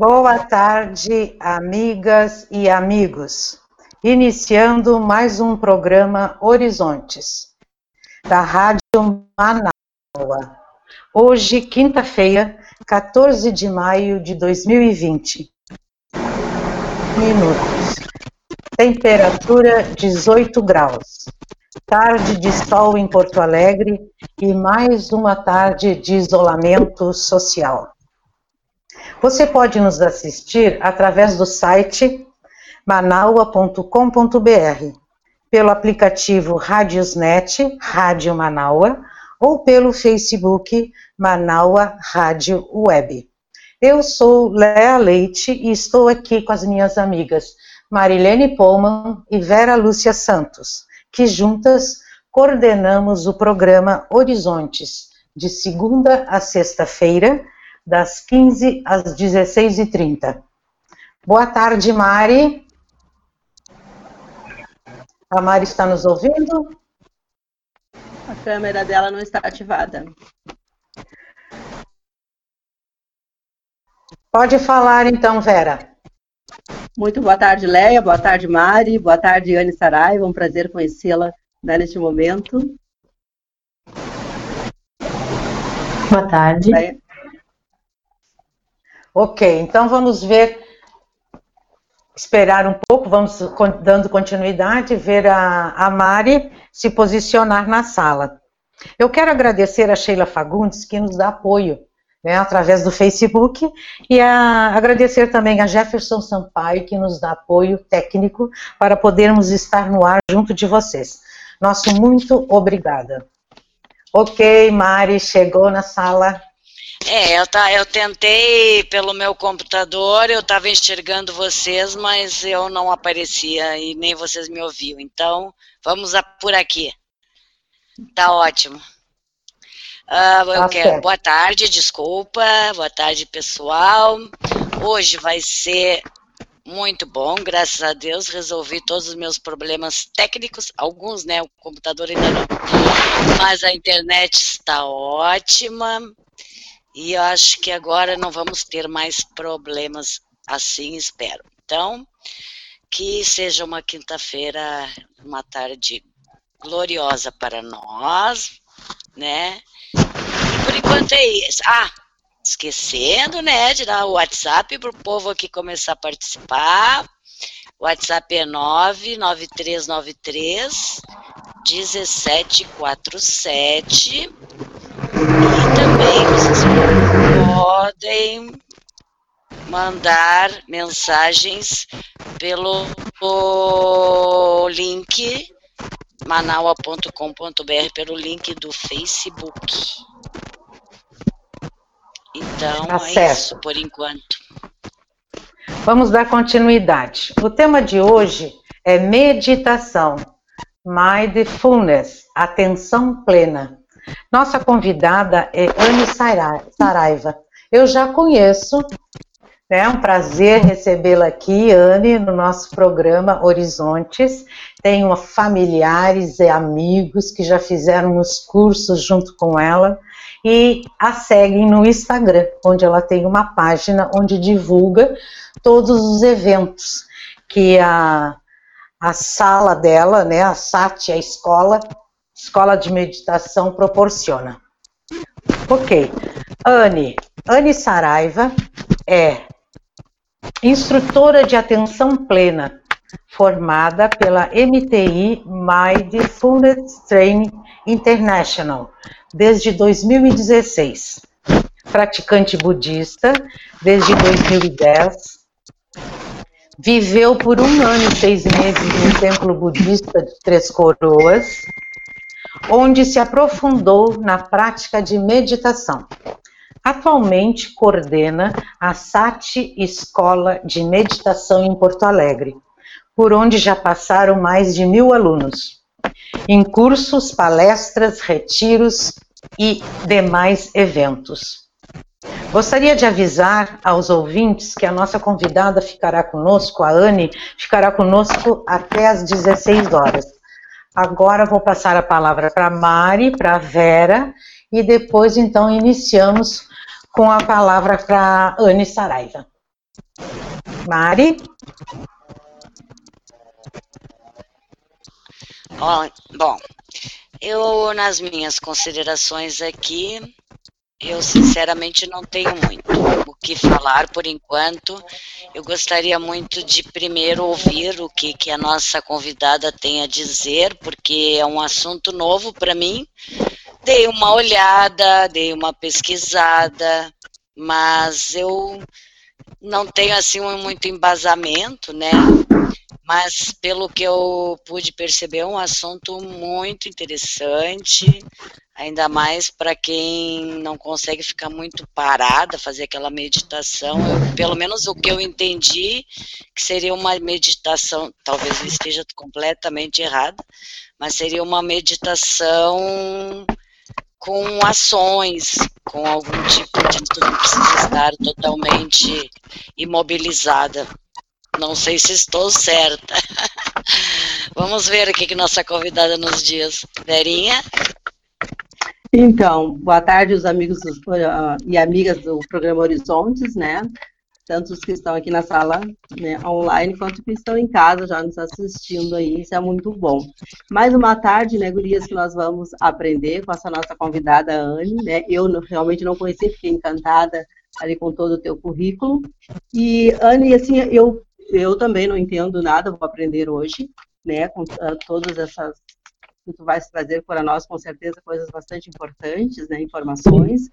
Boa tarde, amigas e amigos. Iniciando mais um programa Horizontes, da Rádio Manaus. Hoje, quinta-feira, 14 de maio de 2020. Minutos. Temperatura 18 graus. Tarde de sol em Porto Alegre e mais uma tarde de isolamento social. Você pode nos assistir através do site manaua.com.br, pelo aplicativo Radiosnet, Rádio Manaua, ou pelo Facebook Manaua Rádio Web. Eu sou Léa Leite e estou aqui com as minhas amigas Marilene Pullman e Vera Lúcia Santos, que juntas coordenamos o programa Horizontes, de segunda a sexta-feira, das 15 às 16h30. Boa tarde, Mari. A Mari está nos ouvindo? A câmera dela não está ativada. Pode falar então, Vera. Muito boa tarde, Leia. Boa tarde, Mari. Boa tarde, Anne Saraiva. Um prazer conhecê-la né, neste momento. Boa tarde. Leia. Ok, então vamos ver, esperar um pouco, vamos dando continuidade, ver a, a Mari se posicionar na sala. Eu quero agradecer a Sheila Fagundes, que nos dá apoio né, através do Facebook, e a, agradecer também a Jefferson Sampaio, que nos dá apoio técnico para podermos estar no ar junto de vocês. Nosso muito obrigada. Ok, Mari, chegou na sala. É, eu, tá, eu tentei pelo meu computador, eu estava enxergando vocês, mas eu não aparecia e nem vocês me ouviam. Então, vamos a, por aqui. Tá ótimo. Uh, eu quero, boa tarde, desculpa. Boa tarde, pessoal. Hoje vai ser muito bom, graças a Deus. Resolvi todos os meus problemas técnicos, alguns, né? O computador ainda não. Mas a internet está ótima. E eu acho que agora não vamos ter mais problemas assim, espero. Então, que seja uma quinta-feira, uma tarde gloriosa para nós, né? E por enquanto é isso. Ah, esquecendo, né, de dar o WhatsApp para o povo aqui começar a participar. O WhatsApp é 99393 1747 e também vocês podem mandar mensagens pelo link manaua.com.br pelo link do Facebook. Então, Acesso. é isso por enquanto. Vamos dar continuidade. O tema de hoje é meditação, mindfulness, atenção plena. Nossa convidada é Anne Saraiva. Eu já conheço, né? é um prazer recebê-la aqui, Anne, no nosso programa Horizontes. Tenho familiares e amigos que já fizeram os cursos junto com ela e a seguem no Instagram, onde ela tem uma página onde divulga todos os eventos que a, a sala dela, né, a SAT, a escola, escola de meditação proporciona. Ok. Anne, Anne Saraiva é instrutora de atenção plena, formada pela MTI Mindfulness Training International desde 2016. Praticante budista desde 2010. Viveu por um ano e seis meses no templo budista de Três Coroas, onde se aprofundou na prática de meditação. Atualmente coordena a SAT Escola de Meditação em Porto Alegre, por onde já passaram mais de mil alunos, em cursos, palestras, retiros e demais eventos. Gostaria de avisar aos ouvintes que a nossa convidada ficará conosco, a Anne, ficará conosco até às 16 horas. Agora vou passar a palavra para Mari, para Vera, e depois então iniciamos com a palavra para Anne Saraiva. Mari? Bom, eu, nas minhas considerações aqui, eu sinceramente não tenho muito o que falar por enquanto. Eu gostaria muito de primeiro ouvir o que, que a nossa convidada tem a dizer, porque é um assunto novo para mim. Dei uma olhada, dei uma pesquisada, mas eu não tenho assim muito embasamento, né? mas pelo que eu pude perceber, é um assunto muito interessante, ainda mais para quem não consegue ficar muito parada, fazer aquela meditação. Eu, pelo menos o que eu entendi, que seria uma meditação, talvez eu esteja completamente errada, mas seria uma meditação com ações, com algum tipo de. Tu não precisa estar totalmente imobilizada. Não sei se estou certa. Vamos ver o que, que nossa convidada nos diz. Verinha? Então, boa tarde, os amigos uh, e amigas do programa Horizontes, né? Tanto os que estão aqui na sala né, online, quanto que estão em casa já nos assistindo aí, isso é muito bom. Mais uma tarde, né, gurias, que nós vamos aprender com essa nossa convidada, Anne, né? Eu realmente não conhecia, fiquei encantada ali com todo o teu currículo. E, Anne, assim, eu eu também não entendo nada, vou aprender hoje, né, com uh, todas essas que tu vais trazer para nós, com certeza, coisas bastante importantes, né, informações.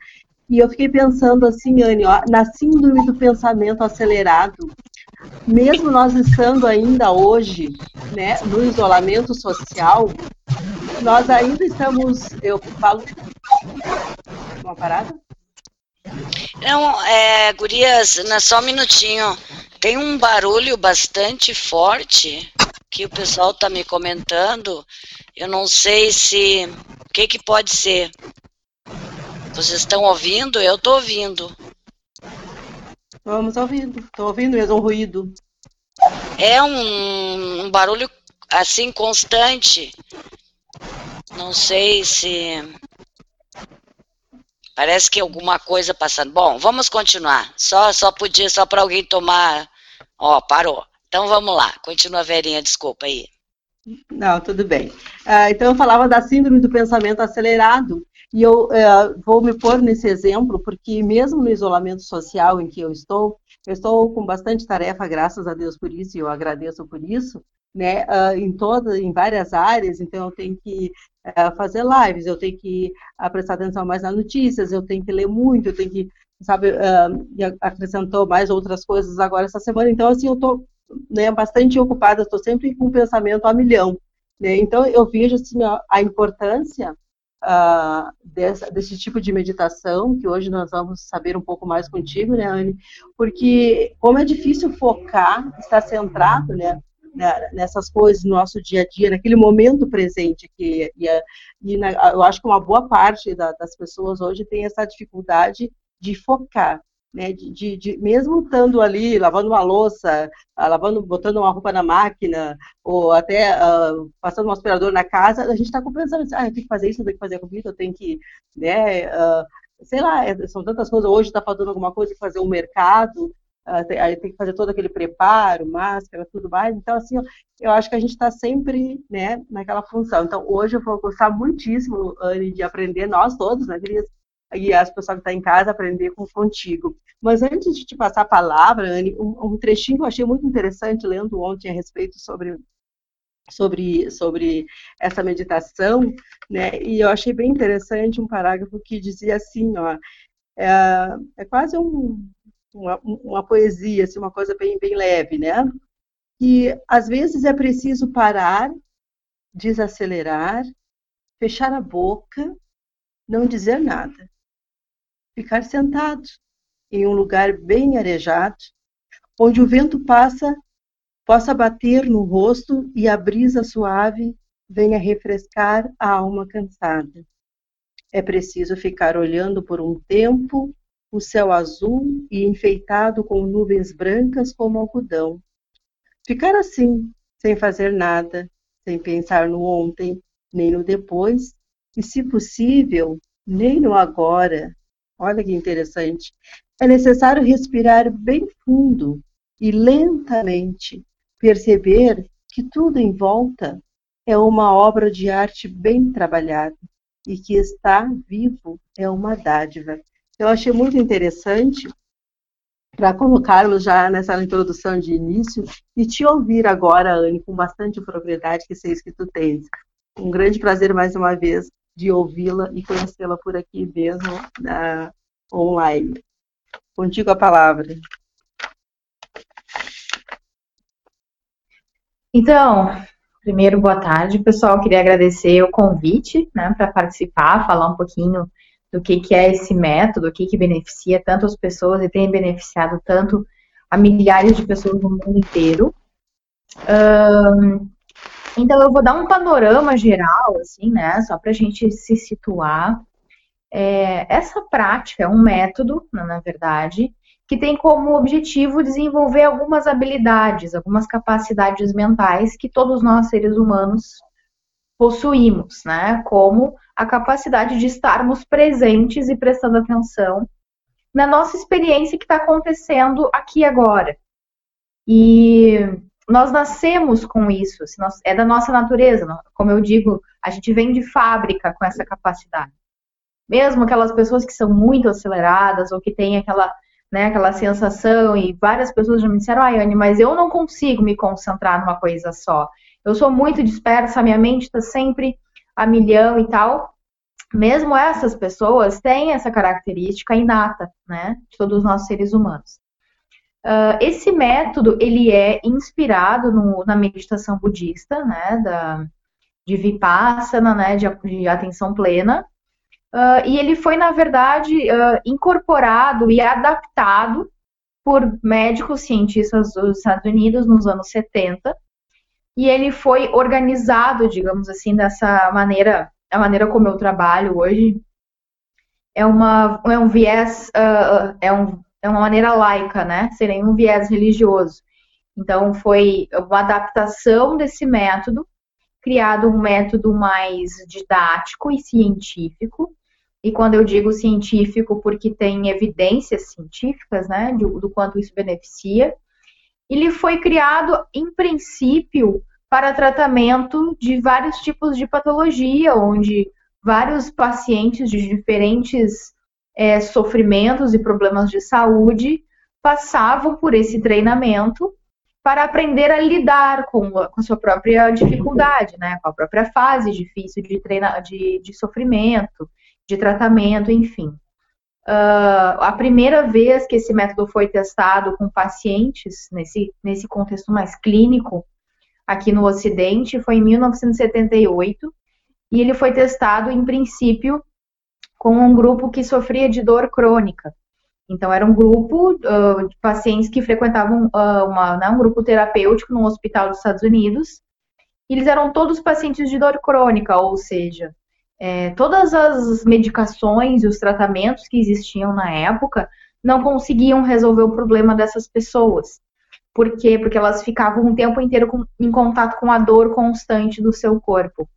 E eu fiquei pensando assim, Anne, ó, na síndrome do pensamento acelerado, mesmo nós estando ainda hoje, né, no isolamento social, nós ainda estamos, eu falo, uma parada? Não, é, gurias, só um minutinho. Tem um barulho bastante forte que o pessoal está me comentando. Eu não sei se. O que, que pode ser? Vocês estão ouvindo? Eu estou ouvindo. Vamos ouvindo. Estou ouvindo mesmo um ruído. É um, um barulho assim constante. Não sei se. Parece que alguma coisa passando. Bom, vamos continuar. Só só podia só para alguém tomar. Ó, parou. Então vamos lá. Continua, Verinha, desculpa aí. Não, tudo bem. Uh, então eu falava da síndrome do pensamento acelerado e eu uh, vou me pôr nesse exemplo porque mesmo no isolamento social em que eu estou, eu estou com bastante tarefa, graças a Deus por isso e eu agradeço por isso, né, uh, em todas, em várias áreas, então eu tenho que uh, fazer lives, eu tenho que uh, prestar atenção mais nas notícias, eu tenho que ler muito, eu tenho que, sabe, acrescentou mais outras coisas agora essa semana, então assim, eu estou né, bastante ocupada, estou sempre com o pensamento a milhão, né, então eu vejo assim, a, a importância Uh, dessa, desse tipo de meditação, que hoje nós vamos saber um pouco mais contigo, né, Anne? Porque como é difícil focar, estar centrado, né, nessas coisas no nosso dia a dia, naquele momento presente que e, e na, eu acho que uma boa parte da, das pessoas hoje tem essa dificuldade de focar, né, de, de, de, mesmo estando ali lavando uma louça, uh, lavando, botando uma roupa na máquina, ou até uh, passando um aspirador na casa, a gente está pensando assim, ah, eu tenho que fazer isso, eu tenho que fazer comida, eu tenho que, né, uh, sei lá, é, são tantas coisas, hoje está faltando alguma coisa, fazer um mercado, ah, aí tem que fazer todo aquele preparo, máscara, tudo mais. Então, assim, eu acho que a gente está sempre né, naquela função. Então, hoje eu vou gostar muitíssimo, Anne, de aprender, nós todos, né, Cris? E as pessoas que estão tá em casa, aprender com, contigo. Mas antes de te passar a palavra, Anne, um, um trechinho que eu achei muito interessante, lendo ontem a respeito sobre sobre, sobre essa meditação, né? E eu achei bem interessante um parágrafo que dizia assim, ó, é, é quase um, uma, uma poesia, assim, uma coisa bem, bem leve, né? Que às vezes é preciso parar, desacelerar, fechar a boca, não dizer nada. Ficar sentado em um lugar bem arejado, onde o vento passa, possa bater no rosto e a brisa suave venha refrescar a alma cansada. É preciso ficar olhando por um tempo o céu azul e enfeitado com nuvens brancas como algodão. Ficar assim, sem fazer nada, sem pensar no ontem, nem no depois, e, se possível, nem no agora. Olha que interessante. É necessário respirar bem fundo e lentamente perceber que tudo em volta é uma obra de arte bem trabalhada e que estar vivo é uma dádiva. Eu achei muito interessante para colocarmos já nessa introdução de início e te ouvir agora, Anne, com bastante propriedade que sei que tu tens. Um grande prazer mais uma vez de ouvi-la e conhecê-la por aqui mesmo na, online. Contigo a palavra. Então, primeiro, boa tarde, pessoal. Queria agradecer o convite né, para participar, falar um pouquinho do que, que é esse método, o que, que beneficia tanto as pessoas e tem beneficiado tanto a milhares de pessoas no mundo inteiro. Um, então, eu vou dar um panorama geral, assim, né, só para a gente se situar. É, essa prática é um método, na verdade, que tem como objetivo desenvolver algumas habilidades, algumas capacidades mentais que todos nós seres humanos possuímos, né? Como a capacidade de estarmos presentes e prestando atenção na nossa experiência que está acontecendo aqui agora. E nós nascemos com isso, é da nossa natureza, como eu digo, a gente vem de fábrica com essa capacidade. Mesmo aquelas pessoas que são muito aceleradas ou que têm aquela né, aquela sensação, e várias pessoas já me disseram, ai, Anne, mas eu não consigo me concentrar numa coisa só. Eu sou muito dispersa, minha mente está sempre a milhão e tal. Mesmo essas pessoas têm essa característica inata, né, de todos nós seres humanos. Uh, esse método, ele é inspirado no, na meditação budista, né, da, de Vipassana, né, de, de atenção plena, Uh, e ele foi, na verdade, uh, incorporado e adaptado por médicos cientistas dos Estados Unidos nos anos 70. E ele foi organizado, digamos assim, dessa maneira, a maneira como eu trabalho hoje. É, uma, é um viés, é, um, é uma maneira laica, né? Sem nenhum viés religioso. Então, foi uma adaptação desse método criado um método mais didático e científico. E quando eu digo científico, porque tem evidências científicas, né, do, do quanto isso beneficia. Ele foi criado, em princípio, para tratamento de vários tipos de patologia, onde vários pacientes de diferentes é, sofrimentos e problemas de saúde passavam por esse treinamento para aprender a lidar com a, com a sua própria dificuldade, né, com a própria fase difícil de, treina, de, de sofrimento, de tratamento, enfim. Uh, a primeira vez que esse método foi testado com pacientes, nesse, nesse contexto mais clínico, aqui no Ocidente, foi em 1978, e ele foi testado, em princípio, com um grupo que sofria de dor crônica. Então, era um grupo uh, de pacientes que frequentavam uh, uma, né, um grupo terapêutico num hospital dos Estados Unidos. E eles eram todos pacientes de dor crônica, ou seja, é, todas as medicações e os tratamentos que existiam na época não conseguiam resolver o problema dessas pessoas. Por quê? Porque elas ficavam o tempo inteiro com, em contato com a dor constante do seu corpo.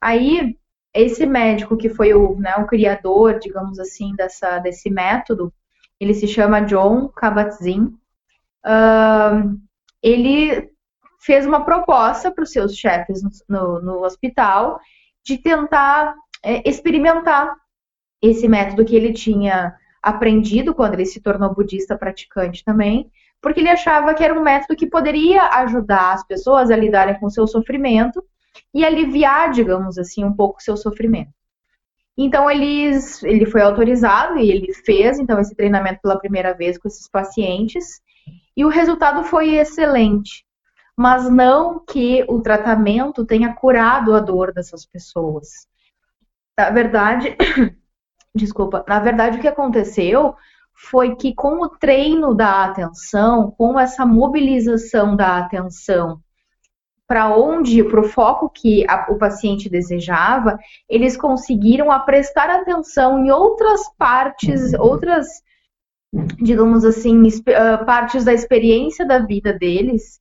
Aí, esse médico que foi o, né, o criador, digamos assim, dessa, desse método, ele se chama John Kabat-Zinn. Uh, ele fez uma proposta para os seus chefes no, no, hospital de tentar é, experimentar esse método que ele tinha aprendido quando ele se tornou budista praticante também, porque ele achava que era um método que poderia ajudar as pessoas a lidarem com o seu sofrimento e aliviar, digamos assim, um pouco o seu sofrimento. Então eles, ele foi autorizado e ele fez então esse treinamento pela primeira vez com esses pacientes e o resultado foi excelente. Mas não que o tratamento tenha curado a dor dessas pessoas. Na verdade, desculpa, na verdade o que aconteceu foi que com o treino da atenção, com essa mobilização da atenção para onde, para o foco que a, o paciente desejava, eles conseguiram a prestar atenção em outras partes, outras, digamos assim, uh, partes da experiência da vida deles,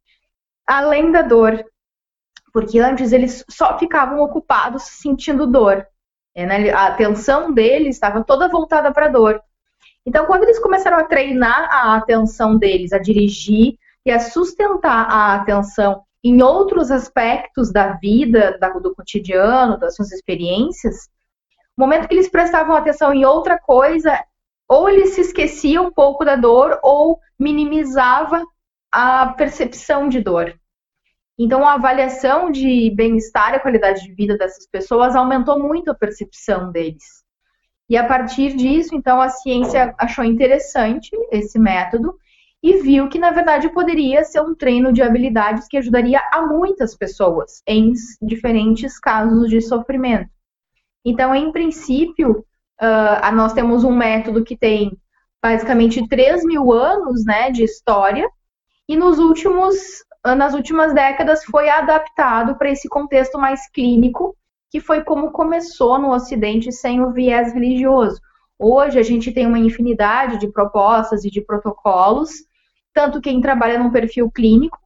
além da dor. Porque antes eles só ficavam ocupados sentindo dor. Né? A atenção deles estava toda voltada para a dor. Então, quando eles começaram a treinar a atenção deles, a dirigir e a sustentar a atenção em outros aspectos da vida, do cotidiano, das suas experiências, no momento que eles prestavam atenção em outra coisa, ou eles se esqueciam um pouco da dor, ou minimizava a percepção de dor. Então, a avaliação de bem-estar e qualidade de vida dessas pessoas aumentou muito a percepção deles. E a partir disso, então, a ciência achou interessante esse método e viu que, na verdade, poderia ser um treino de habilidades que ajudaria a muitas pessoas em diferentes casos de sofrimento. Então, em princípio, uh, nós temos um método que tem basicamente 3 mil anos né, de história, e nos últimos, nas últimas décadas foi adaptado para esse contexto mais clínico, que foi como começou no Ocidente sem o viés religioso. Hoje a gente tem uma infinidade de propostas e de protocolos, tanto quem trabalha num perfil clínico,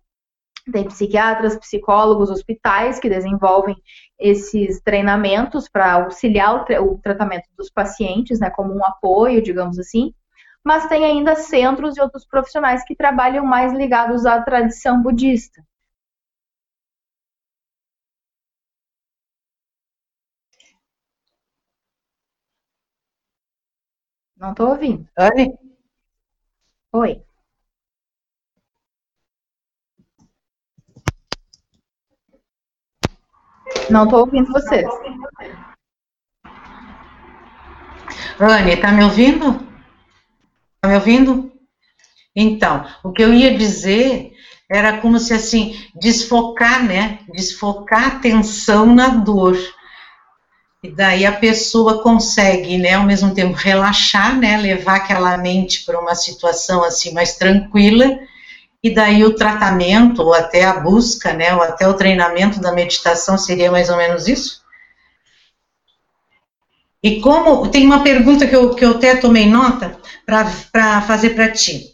tem psiquiatras, psicólogos, hospitais que desenvolvem esses treinamentos para auxiliar o, tra o, tratamento dos pacientes, né, como um apoio, digamos assim. Mas tem ainda centros e outros profissionais que trabalham mais ligados à tradição budista. Não estou ouvindo. Anne? Oi. Não estou ouvindo você. Anne, está me ouvindo? Está me ouvindo? Então, o que eu ia dizer era como se assim, desfocar, né? Desfocar a atenção na dor. E daí a pessoa consegue, né, ao mesmo tempo relaxar, né, levar aquela mente para uma situação assim mais tranquila e daí o tratamento, ou até a busca, né, ou até o treinamento da meditação seria mais ou menos isso? E como, tem uma pergunta que eu, que eu até tomei nota para fazer para ti.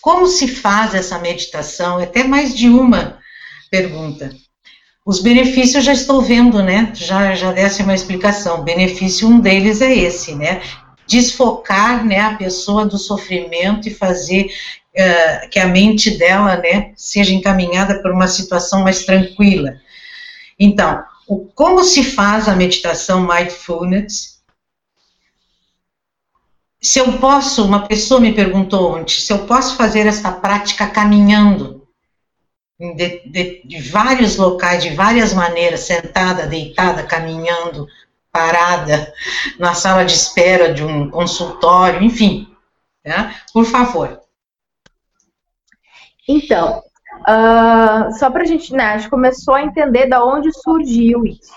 Como se faz essa meditação? É até mais de uma pergunta. Os benefícios já estou vendo, né? Já, já desse uma explicação. Benefício, um deles é esse, né? Desfocar né, a pessoa do sofrimento e fazer uh, que a mente dela né, seja encaminhada para uma situação mais tranquila. Então, o, como se faz a meditação mindfulness? Se eu posso, uma pessoa me perguntou ontem, se eu posso fazer essa prática caminhando, de, de, de, vários locais, de várias maneiras, sentada, deitada, caminhando, parada, na sala de espera de um consultório, enfim. Né? Por favor. Então, uh, só para a gente, né, a gente começou a entender da onde surgiu isso.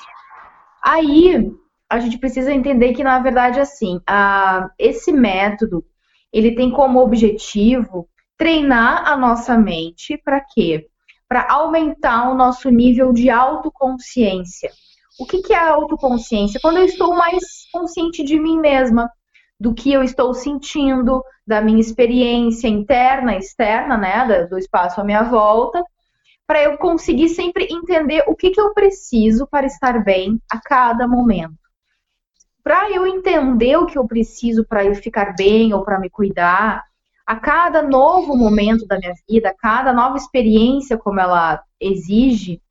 Aí, a gente precisa entender que, na verdade, assim, uh, esse método, ele tem como objetivo treinar a nossa mente para quê? Para aumentar o nosso nível de autoconsciência. O que, que é a autoconsciência? Quando eu estou mais consciente de mim mesma, do que eu estou sentindo, da minha experiência interna externa, né, do espaço à minha volta, para eu conseguir sempre entender o que, que eu preciso para estar bem a cada momento. Para eu entender o que eu preciso para eu ficar bem ou para me cuidar, a cada novo momento da minha vida, a cada nova experiência como ela exige,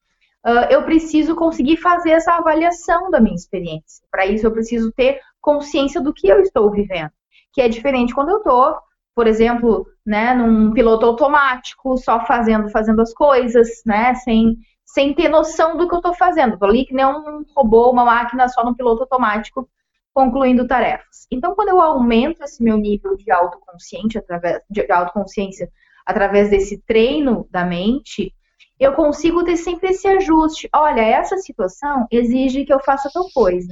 uh, eu preciso conseguir fazer essa avaliação da minha experiência. Para isso, eu preciso ter consciência do que eu estou vivendo, que é diferente quando eu estou, por exemplo, né, num piloto automático, só fazendo, fazendo as coisas, né, sem, sem ter noção do que eu estou fazendo. Estou ali que nem um robô, uma máquina só no piloto automático, concluindo tarefas. Então, quando eu aumento esse meu nível de autoconsciência através de autoconsciência através desse treino da mente, eu consigo ter sempre esse ajuste. Olha, essa situação exige que eu faça tal coisa.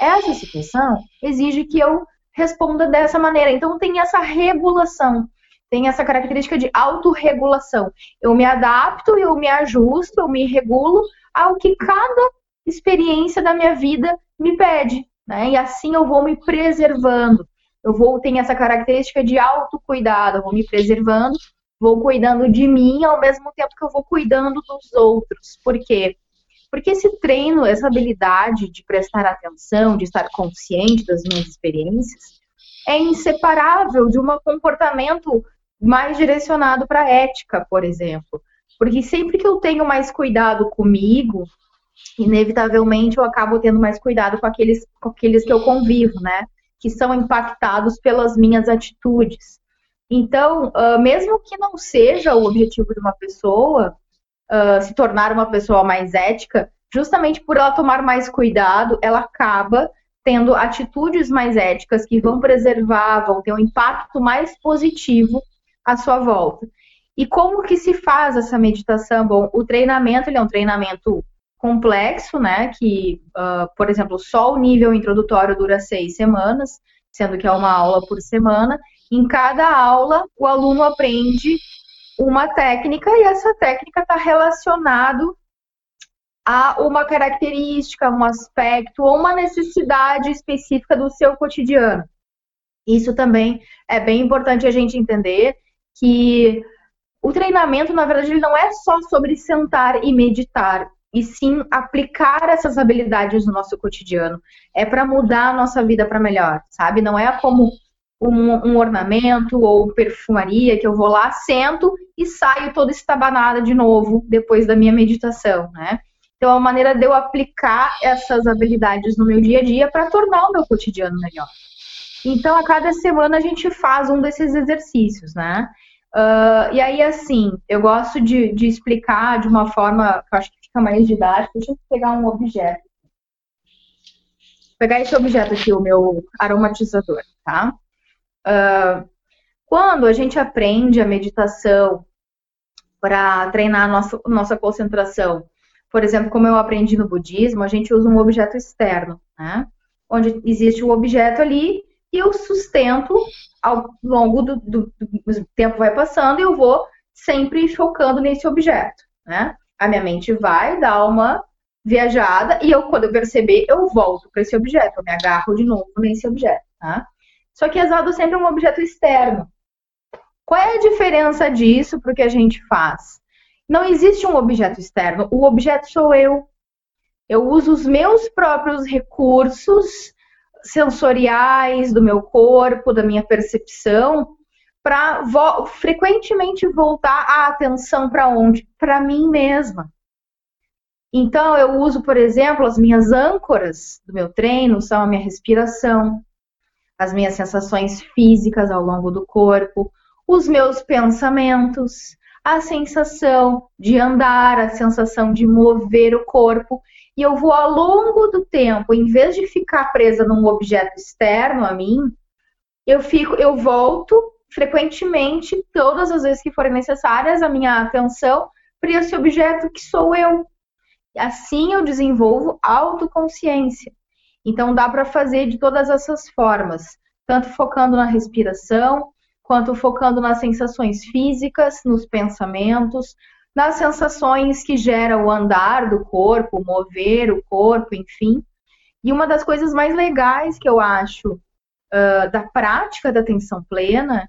Essa situação exige que eu responda dessa maneira. Então tem essa regulação, tem essa característica de autorregulação. Eu me adapto, eu me ajusto, eu me regulo ao que cada experiência da minha vida me pede, né? E assim eu vou me preservando. Eu vou ter essa característica de autocuidado, eu vou me preservando vou cuidando de mim ao mesmo tempo que eu vou cuidando dos outros. Por quê? Porque esse treino, essa habilidade de prestar atenção, de estar consciente das minhas experiências, é inseparável de um comportamento mais direcionado para ética, por exemplo. Porque sempre que eu tenho mais cuidado comigo, inevitavelmente eu acabo tendo mais cuidado com aqueles, com aqueles que eu convivo, né? Que são impactados pelas minhas atitudes. Então, uh, mesmo que não seja o objetivo de uma pessoa uh, se tornar uma pessoa mais ética, justamente por ela tomar mais cuidado, ela acaba tendo atitudes mais éticas que vão preservar, vão ter um impacto mais positivo à sua volta. E como que se faz essa meditação? Bom, o treinamento ele é um treinamento complexo, né? Que, uh, por exemplo, só o nível introdutório dura seis semanas, sendo que é uma aula por semana. Em cada aula, o aluno aprende uma técnica e essa técnica está relacionado a uma característica, um aspecto ou uma necessidade específica do seu cotidiano. Isso também é bem importante a gente entender que o treinamento, na verdade, ele não é só sobre sentar e meditar, e sim aplicar essas habilidades no nosso cotidiano. É para mudar a nossa vida para melhor, sabe? Não é como um, um, ornamento ou perfumaria que eu vou lá, sento e saio toda estabanada de novo depois da minha meditação, né? Então, é uma maneira de eu aplicar essas habilidades no meu dia a dia para tornar o meu cotidiano melhor. Então, a cada semana a gente faz um desses exercícios, né? Uh, e aí, assim, eu gosto de, de, explicar de uma forma que eu acho que fica mais didática. Deixa eu pegar um objeto. Vou pegar esse objeto aqui, o meu aromatizador, tá? Uh, quando a gente aprende a meditação para treinar a nossa, nossa concentração por exemplo, como eu aprendi no budismo, a gente usa um objeto externo, né? Onde existe um objeto ali e eu sustento ao longo do, do, do tempo vai passando e eu vou sempre focando nesse objeto, né? A minha mente vai dar uma viajada e eu, quando eu perceber, eu volto para esse objeto, eu me agarro de novo nesse objeto, tá? Só que é usado sempre um objeto externo. Qual é a diferença disso para o que a gente faz? Não existe um objeto externo. O objeto sou eu. Eu uso os meus próprios recursos sensoriais do meu corpo, da minha percepção, para vo frequentemente voltar a atenção para onde? Para mim mesma. Então, eu uso, por exemplo, as minhas âncoras do meu treino são a minha respiração, as minhas sensações físicas ao longo do corpo, os meus pensamentos, a sensação de andar, a sensação de mover o corpo. E eu vou ao longo do tempo, em vez de ficar presa num objeto externo a mim, eu fico, eu volto frequentemente, todas as vezes que forem necessárias, a minha atenção para esse objeto que sou eu. Assim eu desenvolvo autoconsciência. Então dá para fazer de todas essas formas, tanto focando na respiração, quanto focando nas sensações físicas, nos pensamentos, nas sensações que gera o andar do corpo, mover o corpo, enfim. E uma das coisas mais legais que eu acho uh, da prática da atenção plena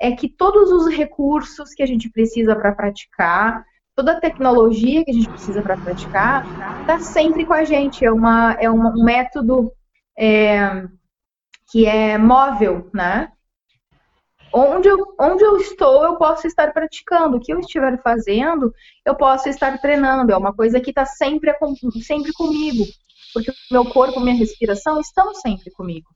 é que todos os recursos que a gente precisa para praticar, toda a tecnologia que a gente precisa para praticar, está sempre com a gente. É, uma, é um método é, que é móvel, né? Onde eu, onde eu estou, eu posso estar praticando. O que eu estiver fazendo, eu posso estar treinando. É uma coisa que está sempre, sempre comigo. Porque o meu corpo, minha respiração estão sempre comigo.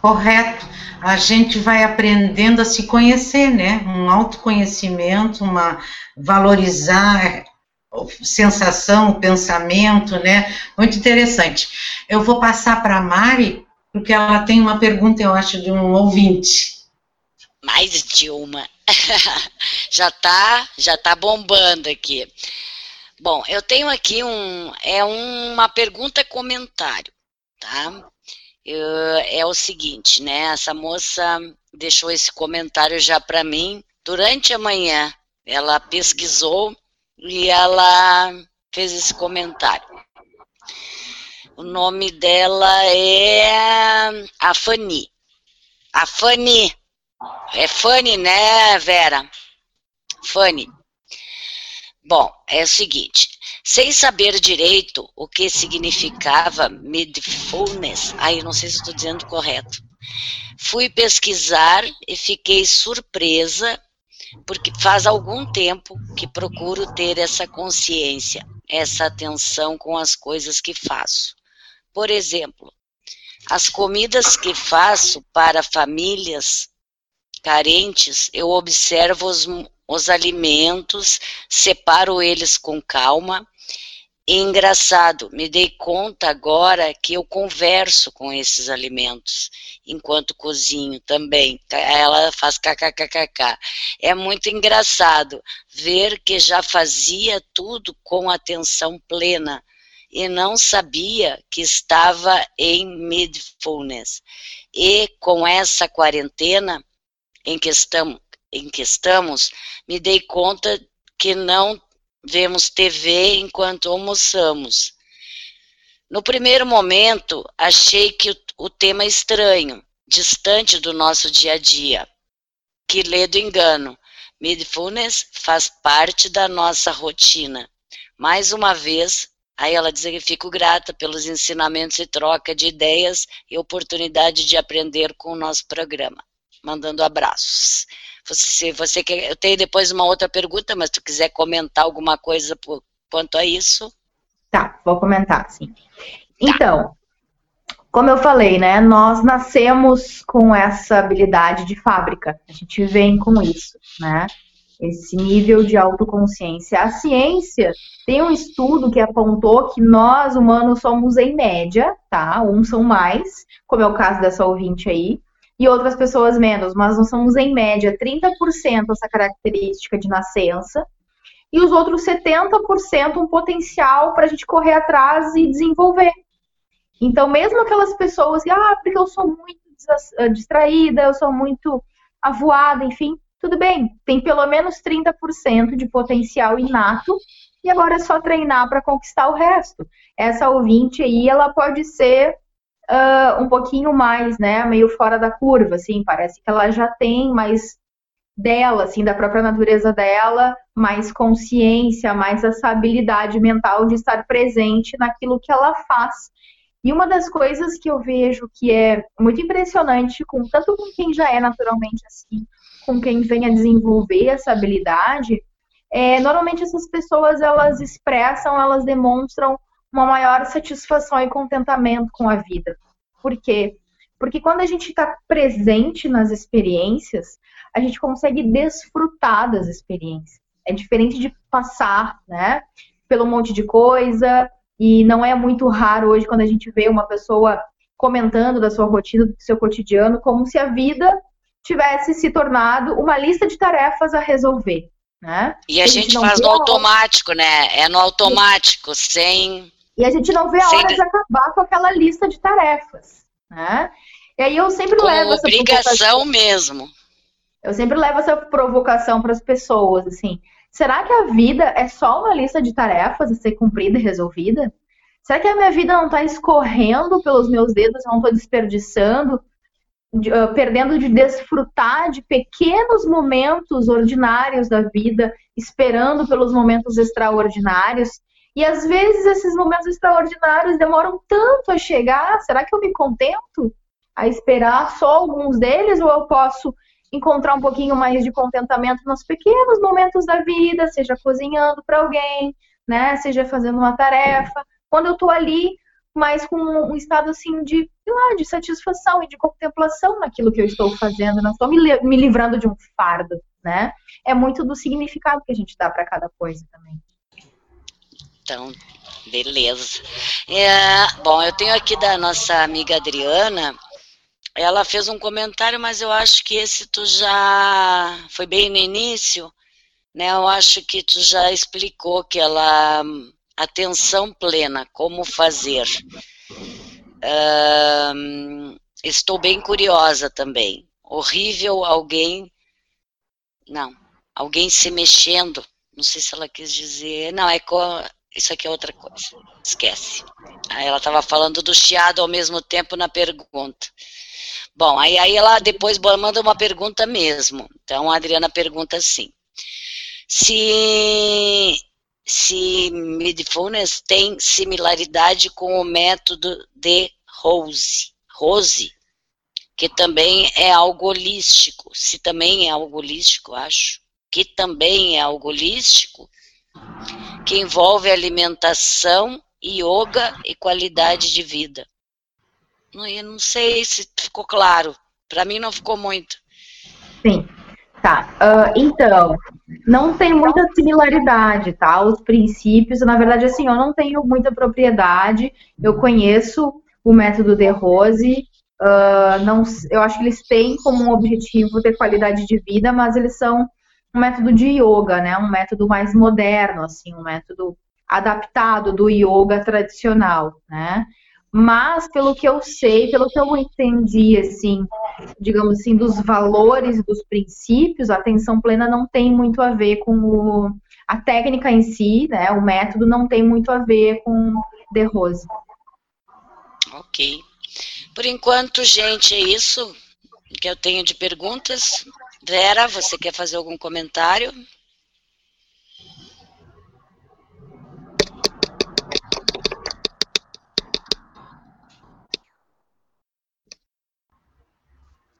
Correto. A gente vai aprendendo a se conhecer, né? Um autoconhecimento, uma valorizar sensação, pensamento, né? Muito interessante. Eu vou passar para a Mari porque ela tem uma pergunta, eu acho, de um ouvinte. Mais de uma. já tá, já tá bombando aqui. Bom, eu tenho aqui um, é uma pergunta comentário, tá? Eu, é o seguinte, né? Essa moça deixou esse comentário já para mim durante a manhã. Ela pesquisou e ela fez esse comentário. O nome dela é a Fanny. A Fanny. É Fanny, né, Vera? Fanny. Bom, é o seguinte. Sem saber direito o que significava mindfulness, aí não sei se estou dizendo correto, Fui pesquisar e fiquei surpresa, porque faz algum tempo que procuro ter essa consciência, essa atenção com as coisas que faço. Por exemplo, as comidas que faço para famílias carentes, eu observo os, os alimentos, separo eles com calma. E engraçado, me dei conta agora que eu converso com esses alimentos enquanto cozinho também. Ela faz kkkk. É muito engraçado ver que já fazia tudo com atenção plena e não sabia que estava em mindfulness. E com essa quarentena em que estamos, em que estamos, me dei conta que não vemos TV enquanto almoçamos. No primeiro momento, achei que o, tema estranho, distante do nosso dia a dia. Que lê do engano. Mindfulness faz parte da nossa rotina. Mais uma vez, aí ela diz que fico grata pelos ensinamentos e troca de ideias e oportunidade de aprender com o nosso programa. Mandando abraços. Se você quer, eu tenho depois uma outra pergunta, mas se tu quiser comentar alguma coisa por, quanto a isso. Tá, vou comentar, sim. Então, como eu falei, né, nós nascemos com essa habilidade de fábrica. A gente vem com isso, né? Esse nível de autoconsciência. A ciência tem um estudo que apontou que nós humanos somos em média, tá? Uns são mais, como é o caso dessa ouvinte aí, e outras pessoas menos, mas nós somos em média 30% essa característica de nascença, e os outros 70% um potencial para a gente correr atrás e desenvolver. Então, mesmo aquelas pessoas que, ah, porque eu sou muito ah, distraída, eu sou muito avoada, enfim, tudo bem, tem pelo menos 30% de potencial inato, e agora é só treinar para conquistar o resto. Essa ouvinte aí, ela pode ser uh, um pouquinho mais, né, meio fora da curva, assim, parece que ela já tem mais dela, assim, da própria natureza dela, mais consciência, mais essa habilidade mental de estar presente naquilo que ela faz. E uma das coisas que eu vejo que é muito impressionante, com tanto com quem já é naturalmente assim, com quem vem a desenvolver essa habilidade, é, normalmente essas pessoas elas expressam, elas demonstram uma maior satisfação e contentamento com a vida. Por quê? Porque quando a gente está presente nas experiências, a gente consegue desfrutar das experiências. É diferente de passar, né, pelo monte de coisa, e não é muito raro hoje quando a gente vê uma pessoa comentando da sua rotina, do seu cotidiano, como se a vida tivesse se tornado uma lista de tarefas a resolver. Né? E a, a gente, gente faz no automático, né? É no automático, sem e a gente não vê a hora de acabar com aquela lista de tarefas, né? E aí eu sempre Como levo essa obrigação mesmo. Eu sempre levo essa provocação para as pessoas, assim. Será que a vida é só uma lista de tarefas a ser cumprida e resolvida? Será que a minha vida não está escorrendo pelos meus dedos, eu não estou desperdiçando, de, uh, perdendo de desfrutar de pequenos momentos ordinários da vida, esperando pelos momentos extraordinários? E às vezes esses momentos extraordinários demoram tanto a chegar. Será que eu me contento a esperar só alguns deles ou eu posso encontrar um pouquinho mais de contentamento nos pequenos momentos da vida, seja cozinhando para alguém, né, seja fazendo uma tarefa, quando eu estou ali, mas com um estado assim de, lá, de satisfação e de contemplação naquilo que eu estou fazendo, não estou me, me livrando de um fardo, né? É muito do significado que a gente dá para cada coisa também. Então, beleza. É, bom, eu tenho aqui da nossa amiga Adriana. Ela fez um comentário, mas eu acho que esse tu já foi bem no início, né? Eu acho que tu já explicou que ela atenção plena, como fazer. estou bem curiosa também. Horrível alguém, não, alguém se mexendo. Não sei se ela quis dizer. Não, é isso aqui é outra coisa. Esquece. Aí ela estava falando do chiado ao mesmo tempo na pergunta. Bom, aí, aí ela depois manda uma pergunta mesmo. Então a Adriana pergunta assim: se, se Midfulness tem similaridade com o método de Rose. Rose? que também é algo holístico. Se também é algo holístico, acho que também é algo holístico, que envolve alimentação, yoga e qualidade de vida. Não, não sei se ficou claro. Para mim não ficou muito. Sim. Tá. Uh, então, não tem muita similaridade, tá? Os princípios, na verdade, assim, eu não tenho muita propriedade. Eu conheço o método de Rose. Uh, não, eu acho que eles têm como objetivo ter qualidade de vida, mas eles são um método de yoga, né? Um método mais moderno, assim, um método adaptado do yoga tradicional, né? Mas pelo que eu sei, pelo que eu entendi, assim, digamos assim, dos valores, dos princípios, a atenção plena não tem muito a ver com o, a técnica em si, né? O método não tem muito a ver com De Rose. Ok. Por enquanto, gente, é isso que eu tenho de perguntas. Vera, você quer fazer algum comentário?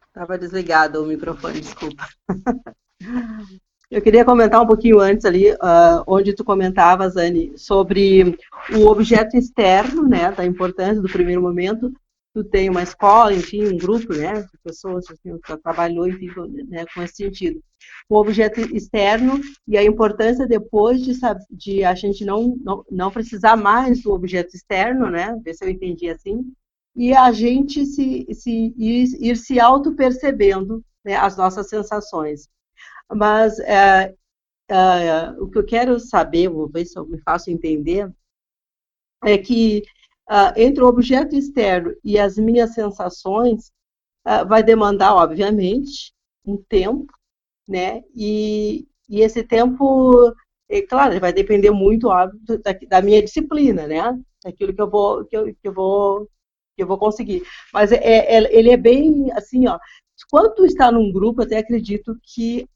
Estava desligado o microfone, desculpa. Eu queria comentar um pouquinho antes ali, uh, onde tu comentavas, Anne, sobre o objeto externo, né, da importância do primeiro momento. Tu tem uma escola, enfim, um grupo, né, de pessoas assim, que trabalhou, enfim, né, com esse sentido. O objeto externo e a importância depois de, de a gente não, não, não precisar mais do objeto externo, né, ver se eu entendi assim, e a gente se, se ir, ir se auto-percebendo né, as nossas sensações. Mas é, é, o que eu quero saber, vou ver se eu me faço entender, é que uh, entre o objeto externo e as minhas sensações, uh, vai demandar, obviamente, um tempo, né? E, e esse tempo, é claro, vai depender muito, óbvio, da, da minha disciplina, né? Daquilo que eu vou, que eu, que eu vou que eu vou conseguir. Mas é, é, ele é bem assim, ó. Quando tu está num grupo, até acredito que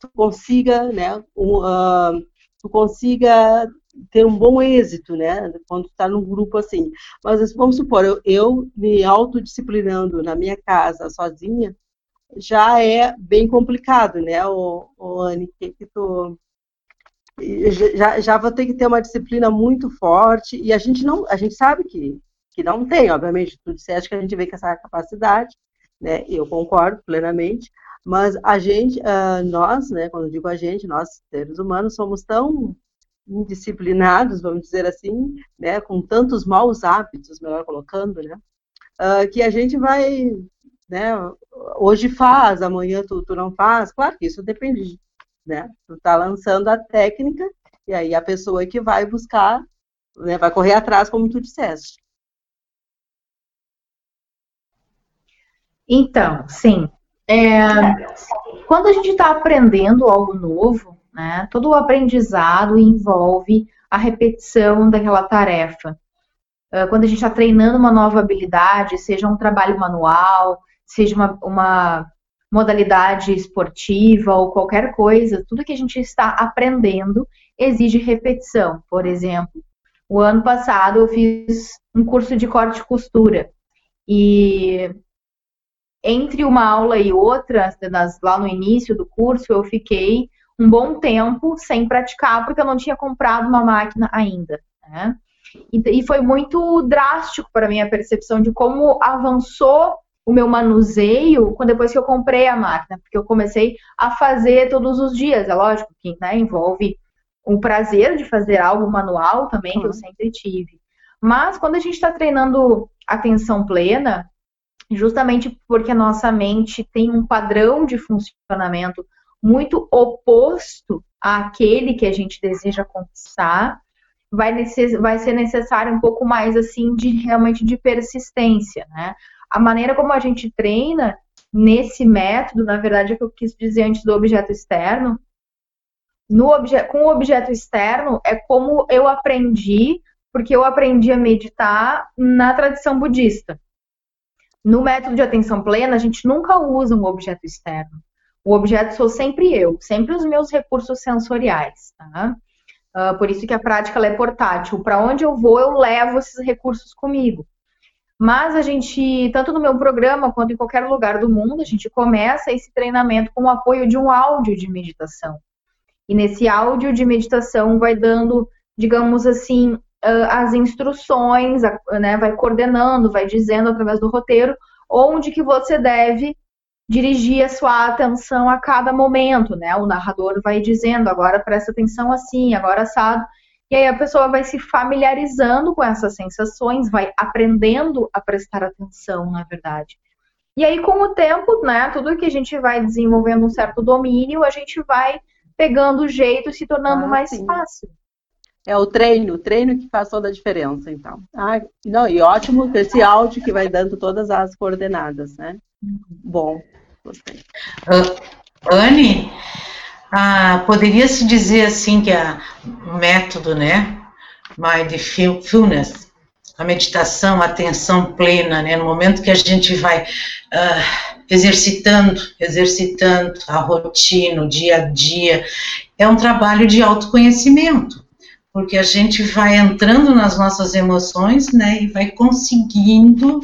tu consiga, né, um, uh, tu consiga ter um bom êxito, né, quando está num grupo assim. Mas vamos supor, eu, eu me autodisciplinando na minha casa, sozinha, já é bem complicado, né, o, o Anne, que, que tu já, já vou ter que ter uma disciplina muito forte e a gente não, a gente sabe que que não tem, obviamente, tu disseste que a gente vê com essa capacidade, né, eu concordo plenamente, mas a gente, uh, nós, né, quando eu digo a gente, nós, seres humanos, somos tão indisciplinados, vamos dizer assim, né, com tantos maus hábitos, melhor colocando, né, uh, que a gente vai, né, hoje faz, amanhã tu, tu não faz, claro que isso depende, né, tu tá lançando a técnica, e aí a pessoa que vai buscar, né, vai correr atrás, como tu disseste. Então, sim. É, quando a gente está aprendendo algo novo, né, todo o aprendizado envolve a repetição daquela tarefa. É, quando a gente está treinando uma nova habilidade, seja um trabalho manual, seja uma, uma modalidade esportiva ou qualquer coisa, tudo que a gente está aprendendo exige repetição. Por exemplo, o ano passado eu fiz um curso de corte e costura. E entre uma aula e outra, lá no início do curso, eu fiquei um bom tempo sem praticar, porque eu não tinha comprado uma máquina ainda. Né? E foi muito drástico para mim a percepção de como avançou o meu manuseio quando depois que eu comprei a máquina, porque eu comecei a fazer todos os dias. É lógico que né, envolve o prazer de fazer algo manual também, que eu sempre tive. Mas quando a gente está treinando atenção plena, justamente porque a nossa mente tem um padrão de funcionamento muito oposto àquele que a gente deseja conquistar, vai, necess, vai ser necessário um pouco mais assim de realmente de persistência, né? A maneira como a gente treina nesse método, na verdade, é que eu quis dizer antes do objeto externo. No obje, com o objeto externo é como eu aprendi, porque eu aprendi a meditar na tradição budista. No método de atenção plena, a gente nunca usa um objeto externo. O objeto sou sempre eu, sempre os meus recursos sensoriais, tá? Uh, por isso que a prática é portátil. Para onde eu vou, eu levo esses recursos comigo. Mas a gente, tanto no meu programa quanto em qualquer lugar do mundo, a gente começa esse treinamento com o apoio de um áudio de meditação. E nesse áudio de meditação vai dando, digamos assim, as instruções, né, vai coordenando, vai dizendo através do roteiro onde que você deve dirigir a sua atenção a cada momento, né? O narrador vai dizendo, agora presta atenção assim, agora assado. E aí a pessoa vai se familiarizando com essas sensações, vai aprendendo a prestar atenção, na verdade. E aí, com o tempo, né, tudo que a gente vai desenvolvendo um certo domínio, a gente vai pegando o jeito e se tornando ah, mais sim. fácil. É o treino, o treino que faz toda a diferença, então. Ah, não, e ótimo esse áudio que vai dando todas as coordenadas, né? Uhum. Bom, Anne, ah, poderia-se dizer assim que a, o método, né, mindfulness, a meditação, a atenção plena, né, no momento que a gente vai uh, exercitando, exercitando a rotina, o dia a dia, é um trabalho de autoconhecimento porque a gente vai entrando nas nossas emoções, né, e vai conseguindo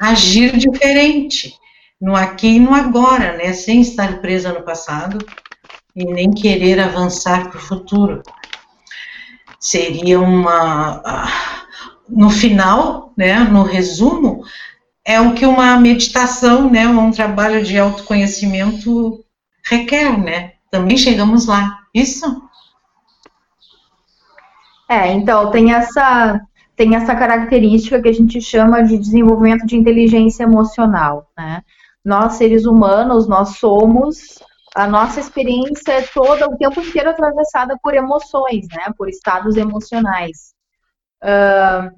agir diferente no aqui e no agora, né, sem estar presa no passado e nem querer avançar para o futuro. Seria uma, no final, né, no resumo, é o que uma meditação, né, um trabalho de autoconhecimento requer, né? Também chegamos lá. Isso? É, então tem essa tem essa característica que a gente chama de desenvolvimento de inteligência emocional, né? Nós seres humanos, nós somos a nossa experiência é toda o tempo inteiro atravessada por emoções, né? Por estados emocionais. Uh,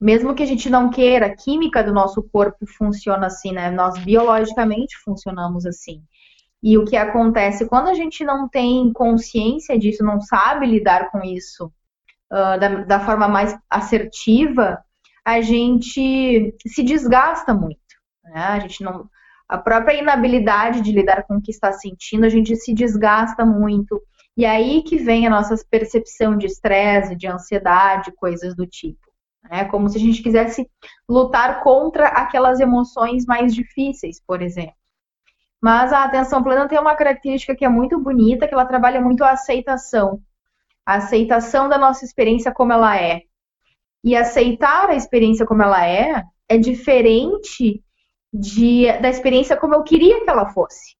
mesmo que a gente não queira, a química do nosso corpo funciona assim, né? Nós biologicamente funcionamos assim. E o que acontece quando a gente não tem consciência disso, não sabe lidar com isso, uh, da, da forma mais assertiva, a gente se desgasta muito. Né? A gente não. A própria inabilidade de lidar com o que está sentindo, a gente se desgasta muito. E aí que vem a nossa percepção de estresse, de ansiedade, coisas do tipo. É como se a gente quisesse lutar contra aquelas emoções mais difíceis, por exemplo. Mas a atenção plena tem uma característica que é muito bonita, que ela trabalha muito a aceitação a aceitação da nossa experiência como ela é. E aceitar a experiência como ela é é diferente de, da experiência como eu queria que ela fosse.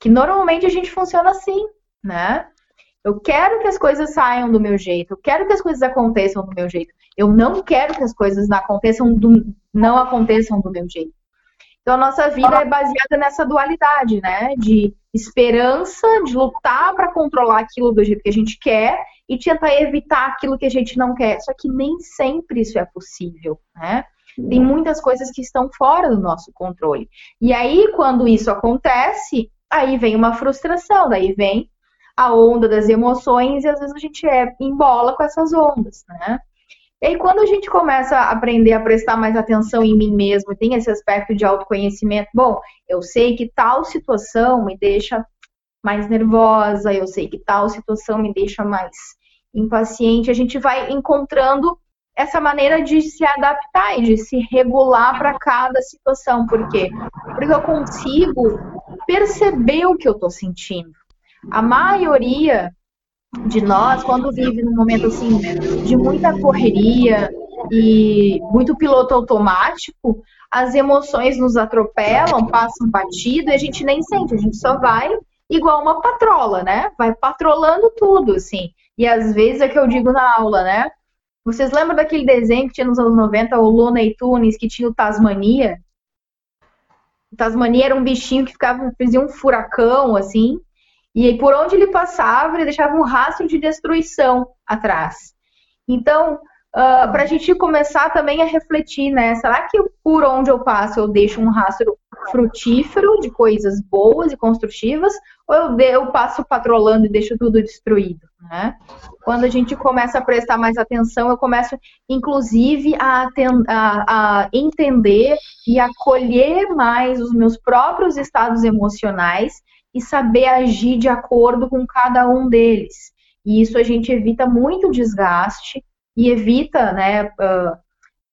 Que normalmente a gente funciona assim, né? Eu quero que as coisas saiam do meu jeito, eu quero que as coisas aconteçam do meu jeito. Eu não quero que as coisas não aconteçam do, não aconteçam do meu jeito. Então a nossa vida é baseada nessa dualidade, né? De esperança, de lutar para controlar aquilo do jeito que a gente quer e tentar evitar aquilo que a gente não quer. Só que nem sempre isso é possível, né? Tem muitas coisas que estão fora do nosso controle. E aí, quando isso acontece, aí vem uma frustração, daí vem a onda das emoções e às vezes a gente é embola com essas ondas, né? E aí, quando a gente começa a aprender a prestar mais atenção em mim mesmo, tem esse aspecto de autoconhecimento, bom, eu sei que tal situação me deixa mais nervosa, eu sei que tal situação me deixa mais impaciente, a gente vai encontrando essa maneira de se adaptar e de se regular para cada situação. Por quê? Porque eu consigo perceber o que eu estou sentindo. A maioria de nós, quando vive num momento assim de muita correria e muito piloto automático, as emoções nos atropelam, passam batido e a gente nem sente, a gente só vai igual uma patrola, né? Vai patrolando tudo, assim. E às vezes é que eu digo na aula, né? Vocês lembram daquele desenho que tinha nos anos 90, o Looney Tunes, que tinha o Tasmania? O Tasmania era um bichinho que ficava, fazia um furacão, assim, e por onde ele passava, ele deixava um rastro de destruição atrás. Então, uh, para a gente começar também a refletir, né? Será que por onde eu passo eu deixo um rastro frutífero de coisas boas e construtivas, ou eu, eu passo patrolando e deixo tudo destruído, né? Quando a gente começa a prestar mais atenção, eu começo, inclusive, a, a, a entender e acolher mais os meus próprios estados emocionais e saber agir de acordo com cada um deles. E isso a gente evita muito desgaste e evita, né, uh,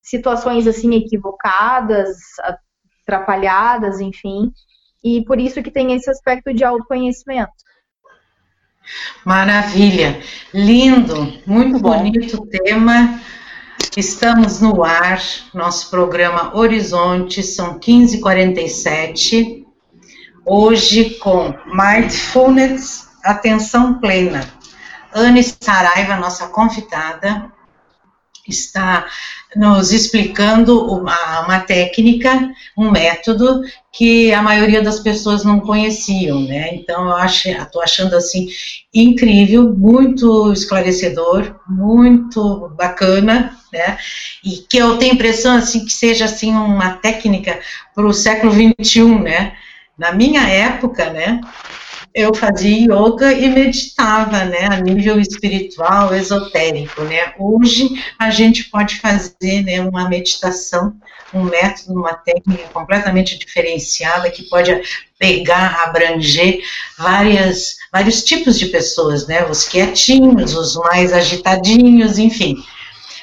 situações assim equivocadas, atrapalhadas, enfim. E por isso que tem esse aspecto de autoconhecimento. Maravilha, lindo, muito, muito bonito o tema. Estamos no ar, nosso programa Horizonte, são 15h47. Hoje com Mindfulness, Atenção Plena. Anne Saraiva, nossa convidada, está nos explicando uma, uma, técnica, um método que a maioria das pessoas não conheciam, né? Então eu acho, estou achando assim incrível, muito esclarecedor, muito bacana, né? E que eu tenho a impressão assim que seja assim uma técnica para o século 21, né? Na minha época, né? Eu fazia yoga e meditava, né, a nível espiritual, esotérico, né. Hoje a gente pode fazer, né, uma meditação, um método, uma técnica completamente diferenciada que pode pegar, abranger várias, vários tipos de pessoas, né, os quietinhos, os mais agitadinhos, enfim.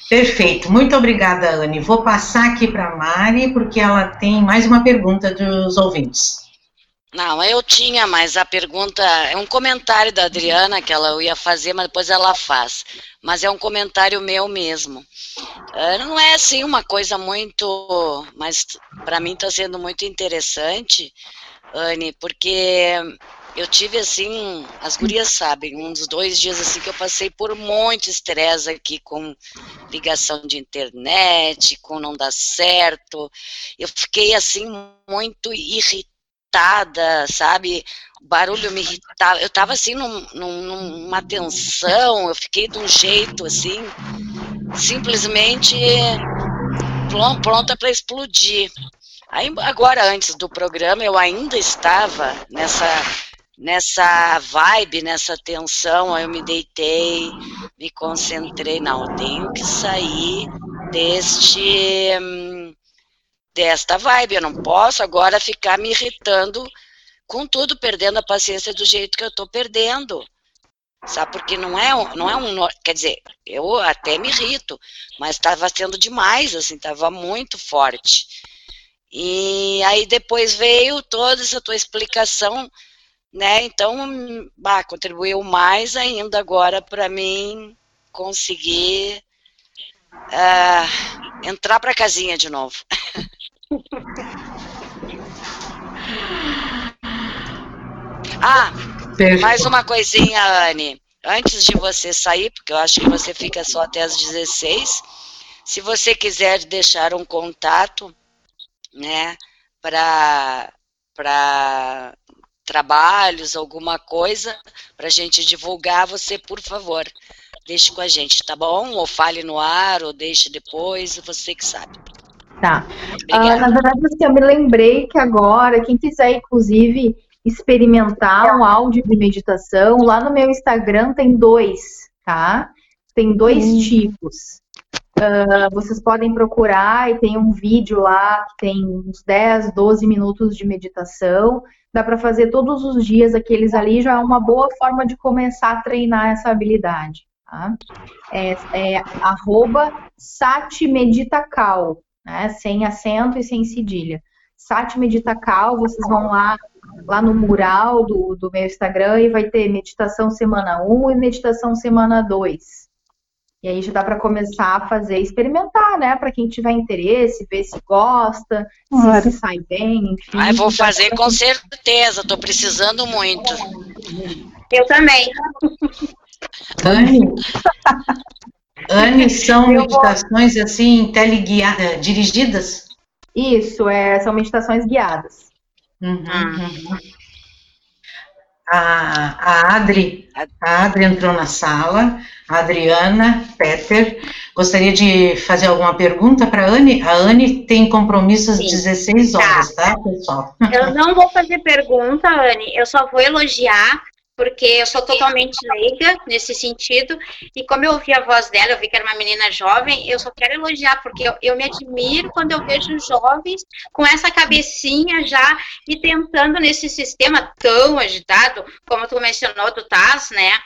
Perfeito, muito obrigada, Anne. Vou passar aqui para a Mari, porque ela tem mais uma pergunta dos ouvintes. Não, eu tinha, mas a pergunta é um comentário da Adriana que ela ia fazer, mas depois ela faz. Mas é um comentário meu mesmo. Uh, não é assim uma coisa muito, mas para mim está sendo muito interessante, Anne, porque eu tive assim, as gurias sabem, uns dois dias assim que eu passei por muito estresse aqui com ligação de internet, com não dar certo. Eu fiquei assim muito irritada irritada, sabe? O barulho me irritava. Eu estava assim num, num, numa tensão, eu fiquei de um jeito assim, simplesmente pronta para explodir. Aí, agora, antes do programa, eu ainda estava nessa nessa vibe, nessa tensão, aí eu me deitei, me concentrei, não, tenho que sair deste hum, desta vibe. Eu não posso agora ficar me irritando com tudo, perdendo a paciência do jeito que eu estou perdendo. Sabe, porque não é, não é um. Quer dizer, eu até me irrito, mas estava sendo demais, assim, estava muito forte. E aí depois veio toda essa tua explicação, né? Então, bah, contribuiu mais ainda agora para mim conseguir uh, entrar para a casinha de novo. Ah, mais uma coisinha, Anne. Antes de você sair, porque eu acho que você fica só até as 16, se você quiser deixar um contato, né, para para trabalhos, alguma coisa, para a gente divulgar, você, por favor, deixe com a gente, tá bom? Ou fale no ar, ou deixe depois, você que sabe. Tá. Ah, na verdade, assim, eu me lembrei que agora, quem quiser, inclusive, experimentar um áudio de meditação, lá no meu Instagram tem dois, tá? Tem dois hum. tipos. Uh, vocês podem procurar e tem um vídeo lá que tem uns 10, 12 minutos de meditação. Dá para fazer todos os dias aqueles ali, já é uma boa forma de começar a treinar essa habilidade. Tá? É, é arroba satmeditacal, né? Sem acento e sem cedilha. Sat Meditacal, vocês vão lá, lá no mural do, do meu Instagram e vai ter meditação semana 1 e meditação semana 2. E aí já dá para começar a fazer, experimentar, né? Para quem tiver interesse, ver se gosta, claro. se, se sai bem, enfim. Ah, vou fazer com certeza, estou precisando muito. Eu também. Anne, Anne, são meditações vou... assim, teleguiadas, eh, dirigidas? Isso, é, são meditações guiadas. Uhum, uhum. A, a, Adri, a Adri entrou na sala, a Adriana Peter, gostaria de fazer alguma pergunta para a Anne? A Anne tem compromisso às Sim. 16 horas, tá. tá, pessoal? Eu não vou fazer pergunta, Anne, eu só vou elogiar porque eu sou totalmente leiga nesse sentido, e como eu ouvi a voz dela, eu vi que era uma menina jovem, eu só quero elogiar, porque eu, eu me admiro quando eu vejo jovens com essa cabecinha já e tentando nesse sistema tão agitado, como tu mencionou do Taz, né,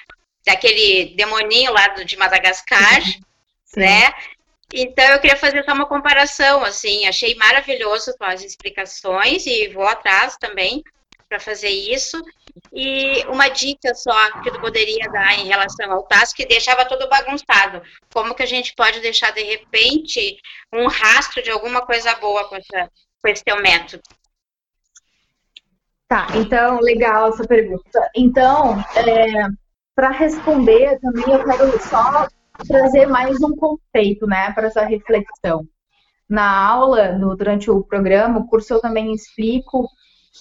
daquele demoninho lá do, de Madagascar, Sim. né, Então eu queria fazer só uma comparação, assim, achei maravilhoso as explicações e vou atrás também para fazer isso. E uma dica só que tu poderia dar em relação ao task que deixava todo bagunçado. Como que a gente pode deixar de repente um rastro de alguma coisa boa com, essa, com esse teu método? Tá, então, legal essa pergunta. Então, é, para responder também, eu quero só trazer mais um conceito, né, para essa reflexão. Na aula, no, durante o programa, o curso eu também explico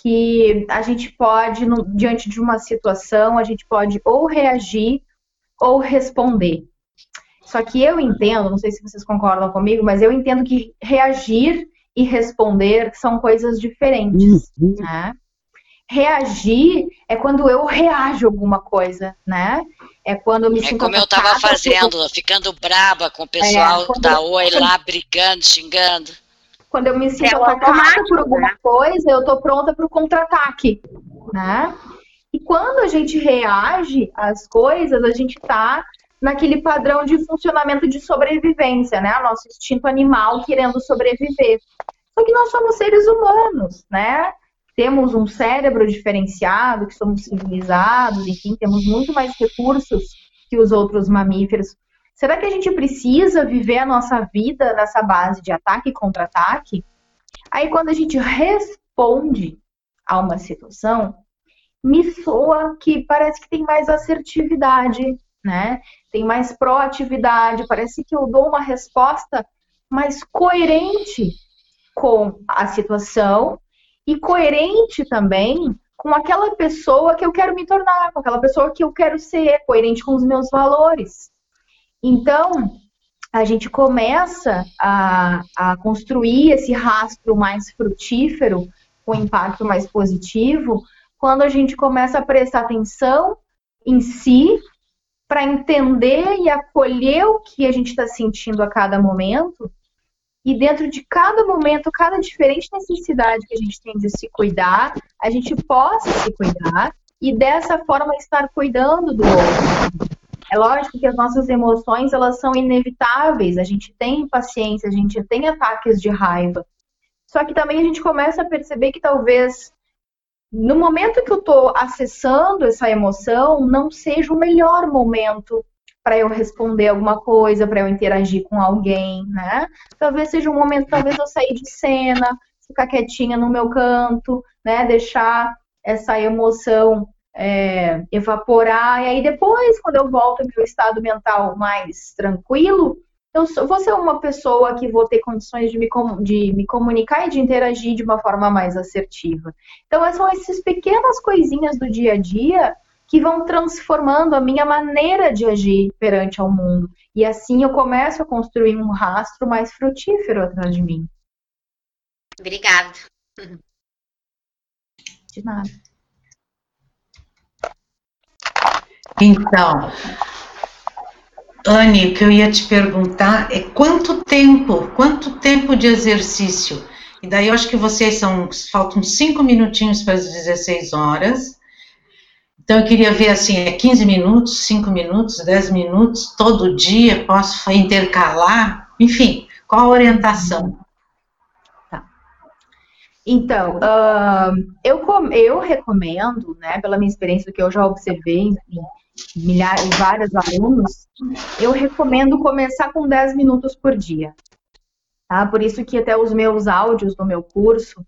que a gente pode, no, diante de uma situação, a gente pode ou reagir ou responder. Só que eu entendo, não sei se vocês concordam comigo, mas eu entendo que reagir e responder são coisas diferentes, uhum. né? Reagir é quando eu reajo a alguma coisa, né? É quando eu me é sinto. É como eu estava fazendo, ficando braba com o pessoal é, da Oi lá, brigando, xingando. Quando eu me sinto é atacada por alguma né? coisa, eu estou pronta para o contra-ataque, né? E quando a gente reage às coisas, a gente está naquele padrão de funcionamento de sobrevivência, né? O nosso instinto animal querendo sobreviver. Só que nós somos seres humanos, né? temos um cérebro diferenciado, que somos civilizados, enfim, temos muito mais recursos que os outros mamíferos. Será que a gente precisa viver a nossa vida nessa base de ataque e contra-ataque? Aí, quando a gente responde a uma situação, me soa que parece que tem mais assertividade, né? Tem mais proatividade, parece que eu dou uma resposta mais coerente com a situação e coerente também com aquela pessoa que eu quero me tornar, com aquela pessoa que eu quero ser, coerente com os meus valores. Então, a gente começa a, a construir esse rastro mais frutífero, com impacto mais positivo, quando a gente começa a prestar atenção em si, para entender e acolher o que a gente está sentindo a cada momento e dentro de cada momento, cada diferente necessidade que a gente tem de se cuidar, a gente possa se cuidar e dessa forma estar cuidando do outro. É lógico que as nossas emoções, elas são inevitáveis, a gente tem paciência, a gente tem ataques de raiva. Só que também a gente começa a perceber que talvez no momento que eu estou acessando essa emoção, não seja o melhor momento para eu responder alguma coisa, para eu interagir com alguém, né? Talvez seja um momento, talvez eu sair de cena, ficar quietinha no meu canto, né? Deixar essa emoção é, evaporar, e aí depois, quando eu volto ao meu estado mental mais tranquilo, eu vou ser uma pessoa que vou ter condições de me, de me comunicar e de interagir de uma forma mais assertiva. Então, são essas pequenas coisinhas do dia a dia que vão transformando a minha maneira de agir perante ao mundo. E assim eu começo a construir um rastro mais frutífero atrás de mim. Obrigada. De nada. Então, Anne, o que eu ia te perguntar é quanto tempo, quanto tempo de exercício? E daí eu acho que vocês são, faltam cinco minutinhos para as 16 horas. Então, eu queria ver assim, é 15 minutos, 5 minutos, 10 minutos, todo dia, posso intercalar? Enfim, qual a orientação? Então, uh, eu, eu recomendo, né, pela minha experiência, do que eu já observei em milhares, vários alunos, eu recomendo começar com 10 minutos por dia. Tá? Por isso que até os meus áudios do meu curso,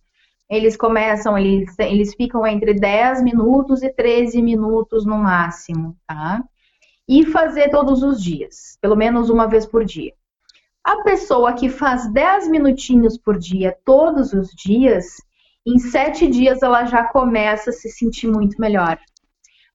eles começam, eles, eles ficam entre 10 minutos e 13 minutos no máximo, tá? E fazer todos os dias, pelo menos uma vez por dia. A pessoa que faz 10 minutinhos por dia, todos os dias, em 7 dias ela já começa a se sentir muito melhor.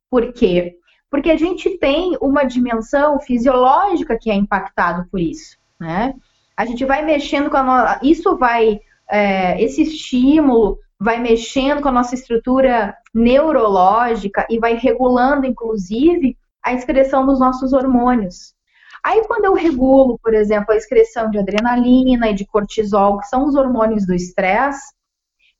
Por quê? Porque a gente tem uma dimensão fisiológica que é impactado por isso, né? A gente vai mexendo com a nossa. Isso vai é, esse estímulo vai mexendo com a nossa estrutura neurológica e vai regulando, inclusive, a excreção dos nossos hormônios. Aí, quando eu regulo, por exemplo, a excreção de adrenalina e de cortisol, que são os hormônios do estresse,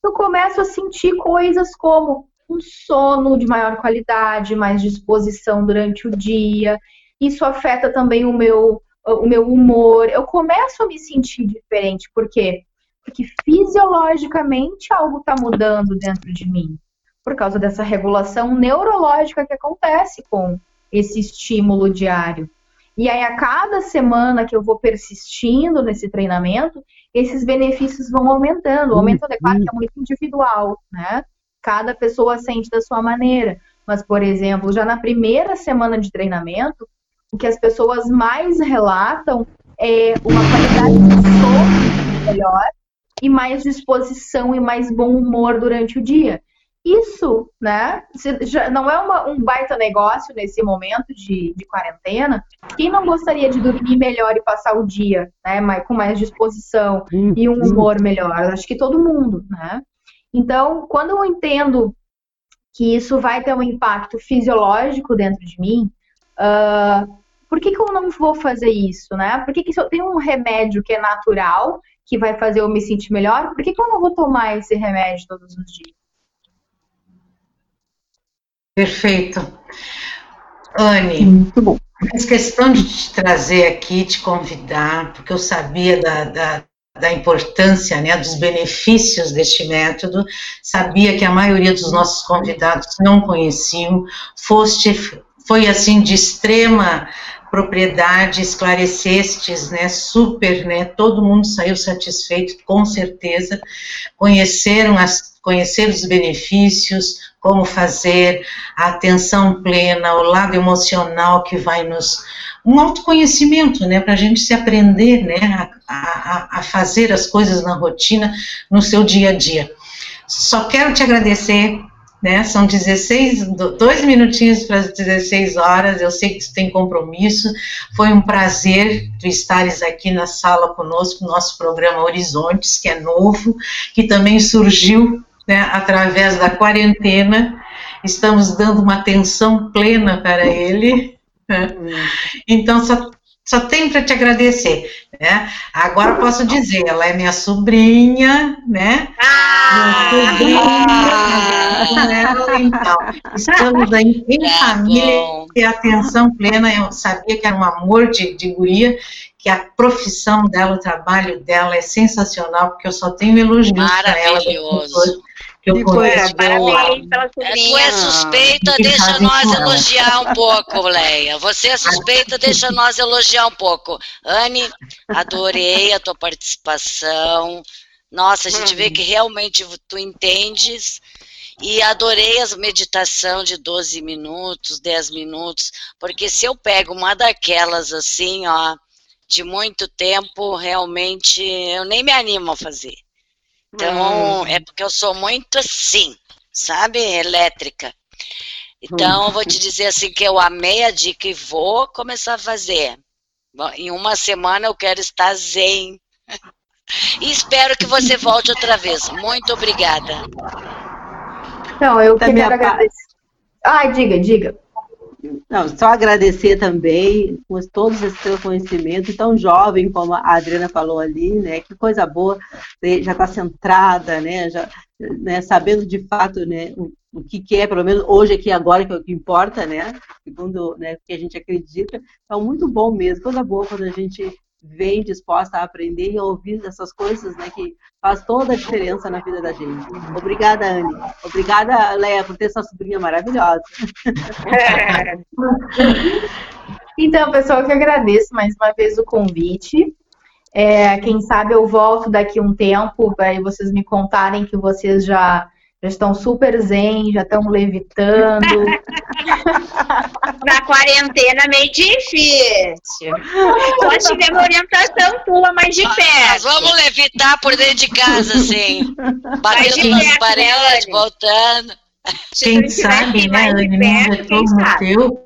eu começo a sentir coisas como um sono de maior qualidade, mais disposição durante o dia. Isso afeta também o meu o meu humor, eu começo a me sentir diferente. Por quê? Porque fisiologicamente algo está mudando dentro de mim. Por causa dessa regulação neurológica que acontece com esse estímulo diário. E aí, a cada semana que eu vou persistindo nesse treinamento, esses benefícios vão aumentando. O aumento, é claro, que é muito individual, né? Cada pessoa sente da sua maneira. Mas, por exemplo, já na primeira semana de treinamento, o que as pessoas mais relatam é uma qualidade de sono melhor e mais disposição e mais bom humor durante o dia. Isso, né, já não é uma, um baita negócio nesse momento de, de, quarentena. Quem não gostaria de dormir melhor e passar o dia, né, com mais disposição hum, e um hum. humor melhor? Acho que todo mundo, né? Então, quando eu entendo que isso vai ter um impacto fisiológico dentro de mim, uh, por que, que eu não vou fazer isso, né? Por que, que se eu tenho um remédio que é natural, que vai fazer eu me sentir melhor, por que, que eu não vou tomar esse remédio todos os dias? Perfeito. Anne, muito bom. Fiz questão de te trazer aqui, te convidar, porque eu sabia da, da, da importância, né, dos benefícios deste método, sabia que a maioria dos nossos convidados não conheciam, foste, foi assim de extrema propriedade, esclarecestes, né, super, né, todo mundo saiu satisfeito, com certeza, conheceram as, conhecer os benefícios, como fazer, a atenção plena, o lado emocional que vai nos, um autoconhecimento, né, para a gente se aprender, né, a, a, a fazer as coisas na rotina, no seu dia a dia. Só quero te agradecer né? São 16, dois minutinhos para as 16 horas. Eu sei que você tem compromisso. Foi um prazer tu estares aqui na sala conosco, no nosso programa Horizontes, que é novo, que também surgiu né, através da quarentena. Estamos dando uma atenção plena para ele. Né? Então, só só tenho para te agradecer, né? Agora posso dizer, ela é minha sobrinha, né? Ah! Minha sobrinha, então, estamos aí em tá família e atenção plena, eu sabia que era um amor de, de guria, que a profissão dela, o trabalho dela é sensacional, porque eu só tenho elogios para ela. Maravilhoso. Que eu conheço. Parabéns pela Tu é suspeita, deixa nós elogiar um pouco, Leia. Você é suspeita, deixa nós elogiar um pouco. Anne, adorei a tua participação. Nossa, a gente vê que realmente tu entendes. E adorei as meditação de 12 minutos, 10 minutos, porque se eu pego uma daquelas assim, ó, de muito tempo, realmente eu nem me animo a fazer. Então, hum. é porque eu sou muito assim, sabe? Elétrica. Então, eu vou te dizer assim que eu amei a dica e vou começar a fazer. Em uma semana eu quero estar zen. E espero que você volte outra vez. Muito obrigada. Não, eu quero agradecer. Ai, diga, diga. Não, só agradecer também por todos esse seu conhecimento, tão jovem como a Adriana falou ali, né? Que coisa boa, já está centrada, né? Já, né, sabendo de fato, né? O, o que, que, é, pelo menos hoje aqui agora que é o que importa, né? Segundo né, o que a gente acredita, então muito bom mesmo, coisa boa quando a gente vem disposta a aprender e ouvir essas coisas, né, que faz toda a diferença na vida da gente. Obrigada, Anne. Obrigada, Leia, por ter essa sobrinha maravilhosa. então, pessoal, que agradeço mais uma vez o convite. É, quem sabe eu volto daqui um tempo para vocês me contarem que vocês já já estão super zen, já estão levitando. Na quarentena meio difícil. Só tivemos orientação tua mais de perto. Nós vamos levitar por dentro de casa, assim. Batendo nas né, paredes, voltando. Quem sabe, né, Anne, num retorno teu,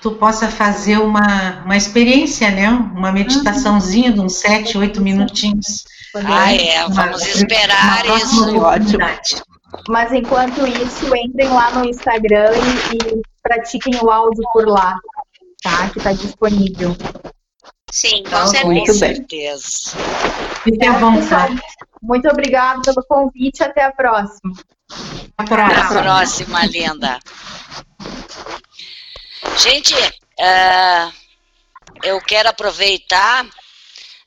tu possa fazer uma, uma experiência, né? Uma meditaçãozinha de uns sete, oito minutinhos. Ah, é, vamos uma, esperar uma isso. Ótimo. Mas enquanto isso, entrem lá no Instagram e, e pratiquem o áudio por lá, tá? Que está disponível. Sim, com então, certeza. Muito certeza. Fique à vontade. Muito obrigada pelo convite. Até a próxima. Até a próxima, linda. Gente, uh, eu quero aproveitar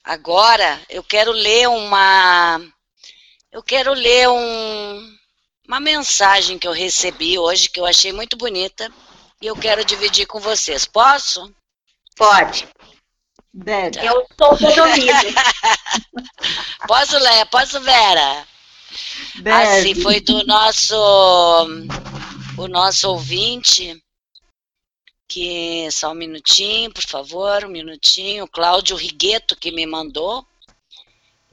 agora, eu quero ler uma. Eu quero ler um, uma mensagem que eu recebi hoje, que eu achei muito bonita, e eu quero dividir com vocês. Posso? Pode. Deve. Eu sou todo ouvido. posso ler? Posso, Vera? Deve. Assim, foi do nosso, o nosso ouvinte, que, só um minutinho, por favor, um minutinho, Cláudio Rigueto que me mandou,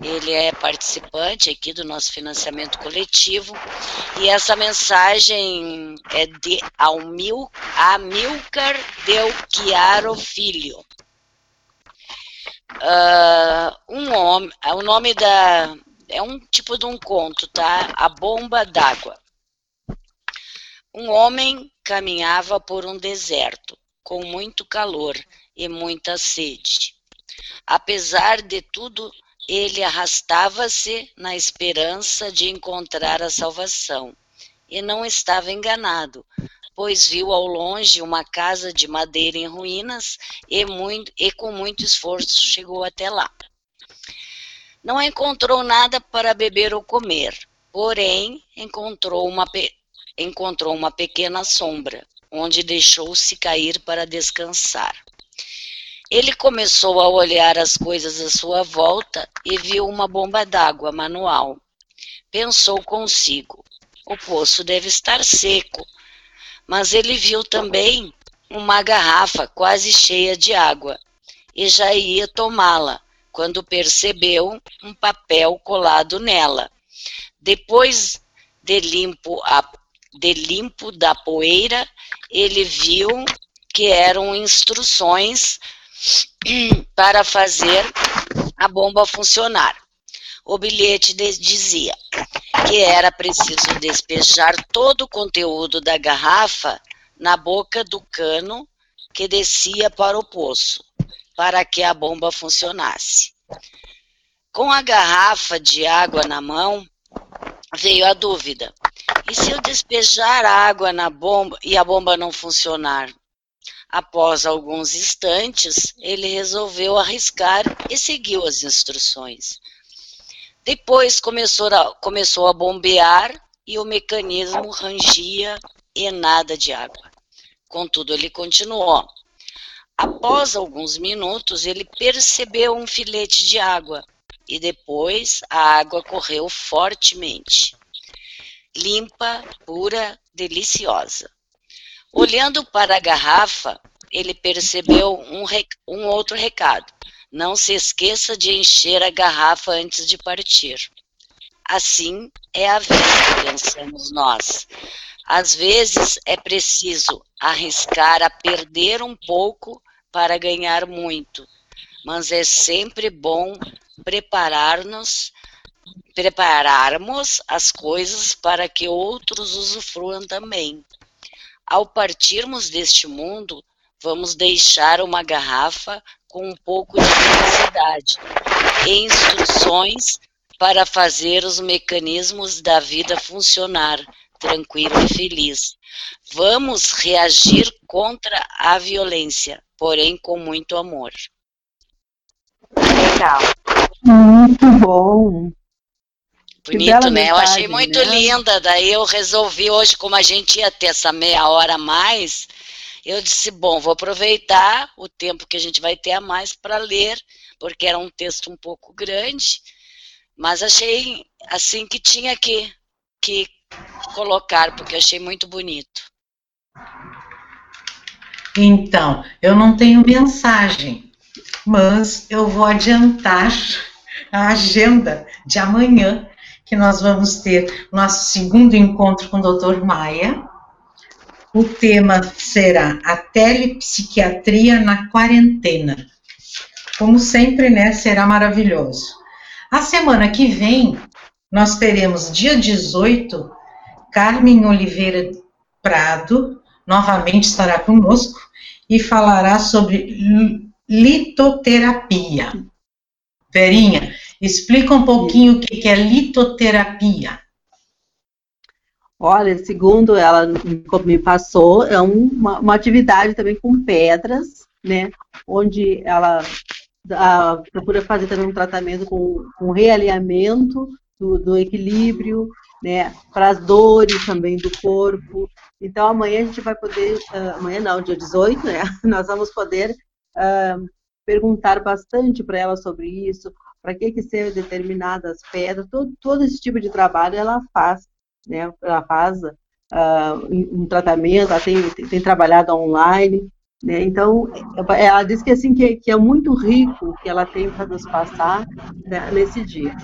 ele é participante aqui do nosso financiamento coletivo, e essa mensagem é de Almil, Amilcar Del Chiaro Filho. Uh, um homem, o nome da, é um tipo de um conto, tá? A bomba d'água. Um homem caminhava por um deserto, com muito calor e muita sede. Apesar de tudo, ele arrastava-se na esperança de encontrar a salvação. E não estava enganado, pois viu ao longe uma casa de madeira em ruínas e, muito, e com muito esforço chegou até lá. Não encontrou nada para beber ou comer, porém encontrou uma, encontrou uma pequena sombra, onde deixou-se cair para descansar. Ele começou a olhar as coisas à sua volta e viu uma bomba d'água manual. Pensou consigo: o poço deve estar seco. Mas ele viu também uma garrafa quase cheia de água e já ia tomá-la quando percebeu um papel colado nela. Depois de limpo, a, de limpo da poeira, ele viu que eram instruções para fazer a bomba funcionar. O bilhete dizia que era preciso despejar todo o conteúdo da garrafa na boca do cano que descia para o poço, para que a bomba funcionasse. Com a garrafa de água na mão, veio a dúvida: e se eu despejar água na bomba e a bomba não funcionar? Após alguns instantes, ele resolveu arriscar e seguiu as instruções. Depois começou a, começou a bombear e o mecanismo rangia e nada de água. Contudo, ele continuou. Após alguns minutos, ele percebeu um filete de água e depois a água correu fortemente. Limpa, pura, deliciosa. Olhando para a garrafa, ele percebeu um, um outro recado. Não se esqueça de encher a garrafa antes de partir. Assim é a vida, pensamos nós. Às vezes é preciso arriscar a perder um pouco para ganhar muito, mas é sempre bom preparar-nos, prepararmos as coisas para que outros usufruam também. Ao partirmos deste mundo, vamos deixar uma garrafa com um pouco de felicidade e instruções para fazer os mecanismos da vida funcionar tranquilo e feliz. Vamos reagir contra a violência, porém com muito amor. Legal. Muito bom. Bonito, né? Eu achei muito né? linda. Daí eu resolvi hoje, como a gente ia ter essa meia hora a mais, eu disse, bom, vou aproveitar o tempo que a gente vai ter a mais para ler, porque era um texto um pouco grande, mas achei assim que tinha que, que colocar, porque achei muito bonito. Então, eu não tenho mensagem, mas eu vou adiantar a agenda de amanhã, que nós vamos ter nosso segundo encontro com o Dr. Maia. O tema será a telepsiquiatria na quarentena. Como sempre, né, será maravilhoso. A semana que vem, nós teremos dia 18, Carmen Oliveira Prado, novamente estará conosco e falará sobre litoterapia. Verinha, explica um pouquinho o que é litoterapia. Olha, segundo ela me passou, é uma, uma atividade também com pedras, né? Onde ela a, procura fazer também um tratamento com, com realinhamento do, do equilíbrio, né? Para as dores também do corpo. Então amanhã a gente vai poder, uh, amanhã não, dia 18, né? Nós vamos poder uh, perguntar bastante para ela sobre isso, para que que servem determinadas pedras, todo, todo esse tipo de trabalho ela faz né? Ela faz uh, um tratamento, ela tem, tem trabalhado online, né? Então, ela diz que assim que, que é muito rico o que ela tem para nos passar né, nesse dia.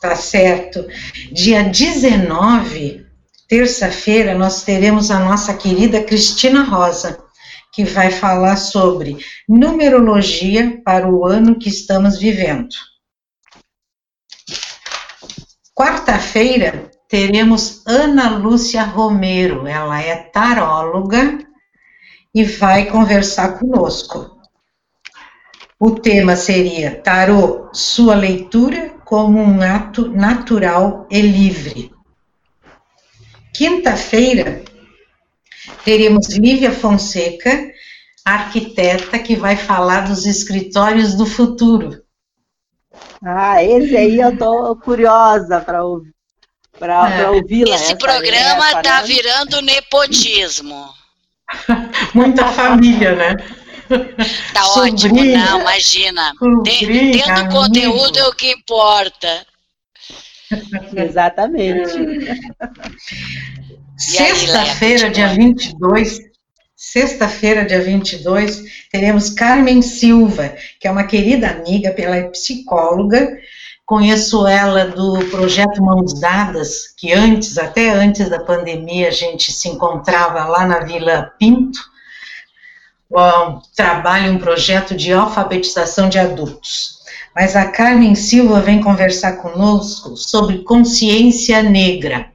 Tá certo. Dia 19, terça-feira, nós teremos a nossa querida Cristina Rosa, que vai falar sobre numerologia para o ano que estamos vivendo. Quarta-feira teremos Ana Lúcia Romero, ela é taróloga e vai conversar conosco. O tema seria Tarô, sua leitura como um ato natural e livre. Quinta-feira teremos Lívia Fonseca, arquiteta, que vai falar dos escritórios do futuro. Ah, esse aí eu tô curiosa para ouvir. Para é. ouvi-la. Esse programa está né? virando nepotismo. Muita família, né? Tá ótimo, não, imagina. Tendo conteúdo é o que importa. Exatamente. Sexta-feira, dia 22, Sexta-feira, dia 22, teremos Carmen Silva, que é uma querida amiga, ela é psicóloga. Conheço ela do projeto Mãos Dadas, que antes, até antes da pandemia, a gente se encontrava lá na Vila Pinto. Um, trabalha um projeto de alfabetização de adultos. Mas a Carmen Silva vem conversar conosco sobre consciência negra.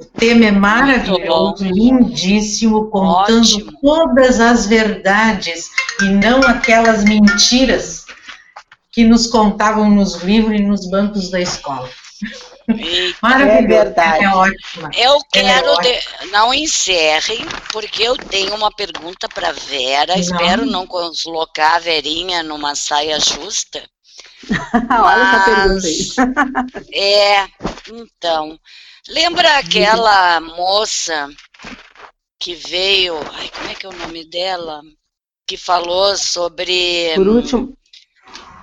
O tema é maravilhoso, lindíssimo, contando Ótimo. todas as verdades e não aquelas mentiras que nos contavam nos livros e nos bancos da escola. Maravilhoso, é verdade. É ótimo. Eu quero, é de... não encerre, porque eu tenho uma pergunta para Vera. Não. Espero não colocar a Verinha numa saia justa. Olha essa pergunta aí. é, então, Lembra aquela moça que veio, ai, como é que é o nome dela? Que falou sobre. Por último.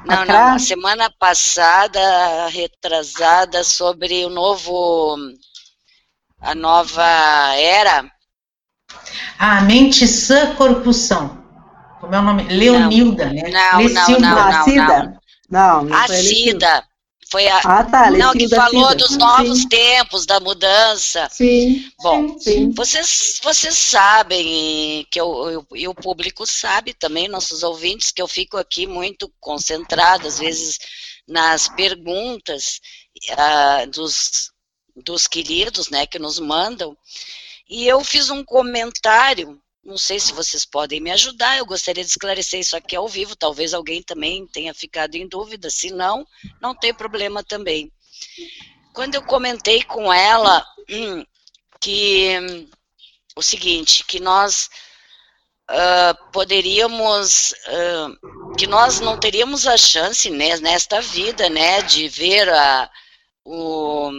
Não, não, a semana passada, retrasada, sobre o novo. a nova era. A mente sã, corpo são. Como é o nome? Leonilda, não, né? Não, não, não, não, não. Não, não a Cida. Foi a ah, tá, não, que falou dos novos sim. tempos, da mudança. Sim. Bom, sim. Vocês, vocês sabem, que eu, eu, e o público sabe também, nossos ouvintes, que eu fico aqui muito concentrada, às vezes, nas perguntas uh, dos, dos queridos, né, que nos mandam. E eu fiz um comentário não sei se vocês podem me ajudar, eu gostaria de esclarecer isso aqui ao vivo, talvez alguém também tenha ficado em dúvida, se não, não tem problema também. Quando eu comentei com ela hum, que o seguinte, que nós uh, poderíamos, uh, que nós não teríamos a chance né, nesta vida, né, de ver a, o,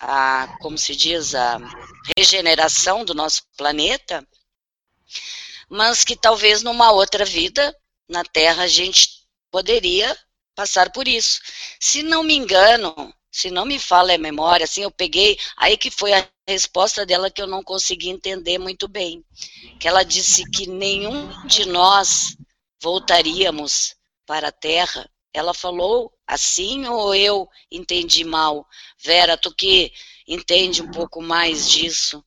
a, como se diz, a regeneração do nosso planeta, mas que talvez numa outra vida na Terra a gente poderia passar por isso. Se não me engano, se não me fala a memória, assim, eu peguei, aí que foi a resposta dela que eu não consegui entender muito bem, que ela disse que nenhum de nós voltaríamos para a Terra. Ela falou assim ou eu entendi mal? Vera, tu que entende um pouco mais disso.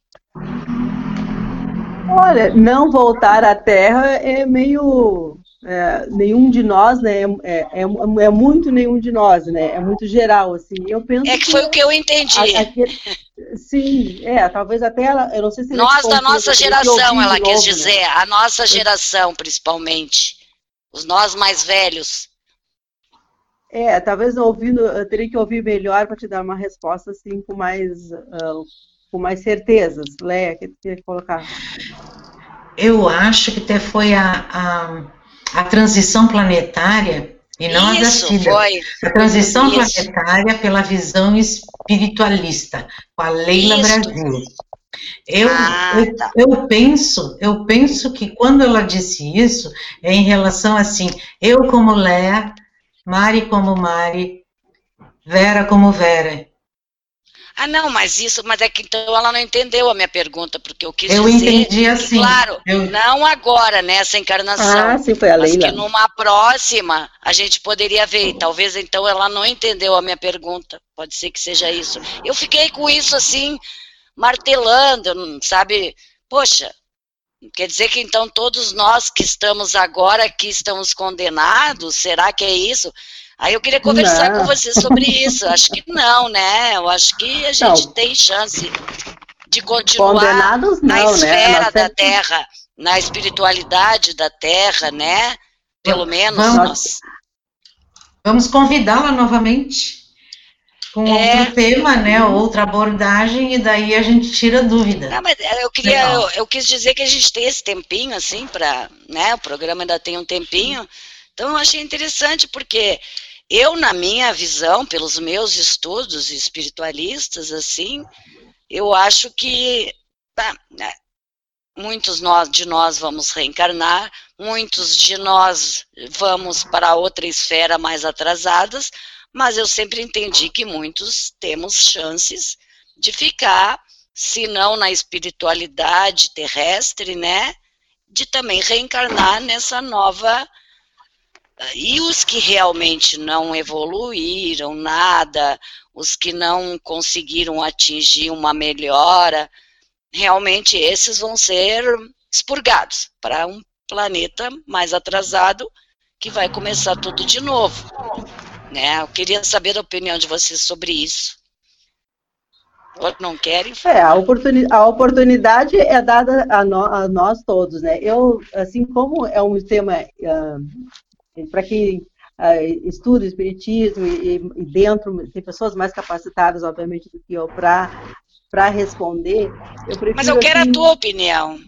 Olha, não voltar à Terra é meio. É, nenhum de nós, né? É, é, é, muito nenhum de nós, né? É muito geral, assim. Eu penso é que, que foi o que eu entendi. A, sim, é, talvez até ela, eu não sei se nós da nossa geração, ela quis né? dizer, né? a nossa geração, principalmente, os nós mais velhos. É, talvez ouvindo, eu teria que ouvir melhor para te dar uma resposta assim com mais, uh, com mais certezas. Leia, que queria colocar? Eu acho que até foi a, a, a transição planetária e não Isso, a da filha. Foi. A transição Isso. planetária pela visão espiritualista, com a Leila Isso. Brasil. Eu, ah, eu, tá. eu, penso, eu penso que quando ela disse isso, é em relação assim, eu como Léa, Mari como Mari, Vera como Vera. Ah, não, mas isso, mas é que então ela não entendeu a minha pergunta, porque eu quis eu dizer. Eu entendi assim. Claro, eu... não agora, nessa encarnação. Ah, sim, foi a Leila. Mas que numa próxima a gente poderia ver. E talvez então ela não entendeu a minha pergunta. Pode ser que seja isso. Eu fiquei com isso assim, martelando, sabe? Poxa, quer dizer que então todos nós que estamos agora aqui estamos condenados? Será que é isso? Aí eu queria conversar não. com você sobre isso. Acho que não, né? Eu acho que a gente não. tem chance de continuar não, na né? esfera né? da Terra, na espiritualidade da Terra, né? Pelo menos vamos, nós. Vamos convidá-la novamente com é, outro tema, né? Outra abordagem, e daí a gente tira dúvida. Não, mas eu queria, eu, eu, quis dizer que a gente tem esse tempinho, assim, para, né? O programa ainda tem um tempinho. Então eu achei interessante porque eu, na minha visão, pelos meus estudos espiritualistas, assim, eu acho que tá, né, muitos de nós vamos reencarnar, muitos de nós vamos para outra esfera mais atrasadas, mas eu sempre entendi que muitos temos chances de ficar, se não na espiritualidade terrestre, né, de também reencarnar nessa nova e os que realmente não evoluíram nada, os que não conseguiram atingir uma melhora, realmente esses vão ser expurgados para um planeta mais atrasado que vai começar tudo de novo. Né? Eu queria saber a opinião de vocês sobre isso. Ou não querem? É, a, oportuni a oportunidade é dada a, no a, nós todos, né? Eu, assim como é um tema uh, para quem uh, estuda o espiritismo e, e, dentro tem pessoas mais capacitadas, obviamente, do que eu para responder. Eu Mas eu quero assim, a tua opinião.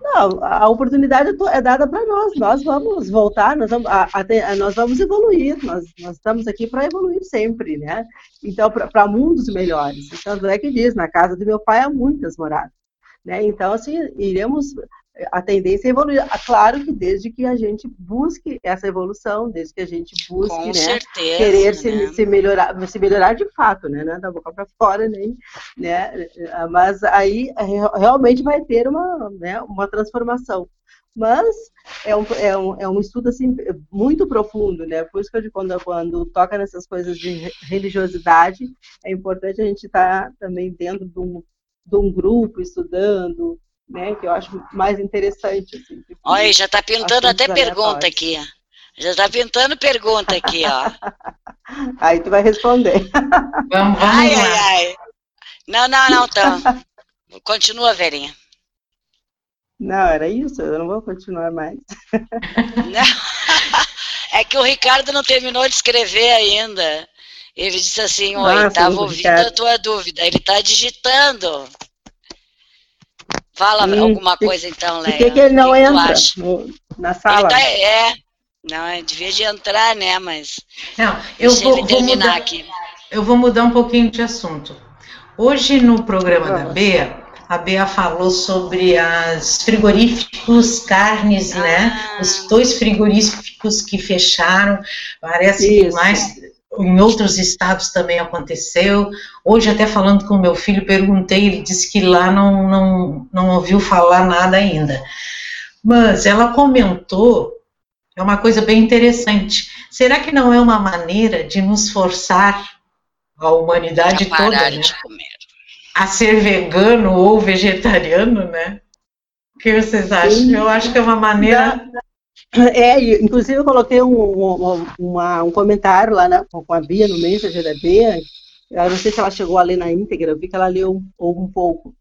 Não, a oportunidade é dada para nós. Nós vamos voltar, nós vamos, a, a, nós vamos evoluir. Nós, nós estamos aqui para evoluir sempre, né? Então, para mundos melhores. Então, é que diz, na casa do meu pai há muitas moradas. Né? Então, assim, iremos a tendência é evoluir. Ah, claro que desde que a gente busque essa evolução, desde que a gente busque, Com né, certeza, querer se, né? se, melhorar, se melhorar de fato, né, né da boca para fora, nem, né, mas aí realmente vai ter uma, né, uma transformação. Mas é um, é, um, é um estudo assim, muito profundo, né? Por isso que quando, quando toca nessas coisas de religiosidade, é importante a gente estar tá também dentro de um, de um grupo, estudando, né? Que eu acho mais interessante. Assim, Olha, já está pintando até pergunta aqui. Já está pintando pergunta aqui, ó. Aí tu vai responder. Vamos, vamos ai, ai, ai. Não, não, não, então. Continua, Verinha. Não, era isso, eu não vou continuar mais. Não. É que o Ricardo não terminou de escrever ainda. Ele disse assim, oi, estava ah, ouvindo Ricardo. a tua dúvida. Ele está digitando. Fala hum, alguma coisa então, Léo. Por que, que ele não que entra no, na sala? Tá, é, não, devia de entrar, né, mas... Não, eu vou, vou mudar, aqui. Eu vou mudar um pouquinho de assunto. Hoje, no programa da Bea, a Bea falou sobre as frigoríficos carnes, né? ah. né? Os dois frigoríficos que fecharam, parece Isso. que mais em outros estados também aconteceu. Hoje, até falando com meu filho, perguntei, ele disse que lá não, não, não ouviu falar nada ainda. Mas ela comentou, é uma coisa bem interessante. Será que não é uma maneira de nos forçar, a humanidade a toda, né, a ser vegano ou vegetariano, né? O que vocês acham? Sim. Eu acho que é uma maneira. É, inclusive eu coloquei um, um, uma, um comentário lá na, com a Bia, no Messenger da Bia, eu não sei se ela chegou a ler na íntegra, eu vi que ela leu um, um pouco.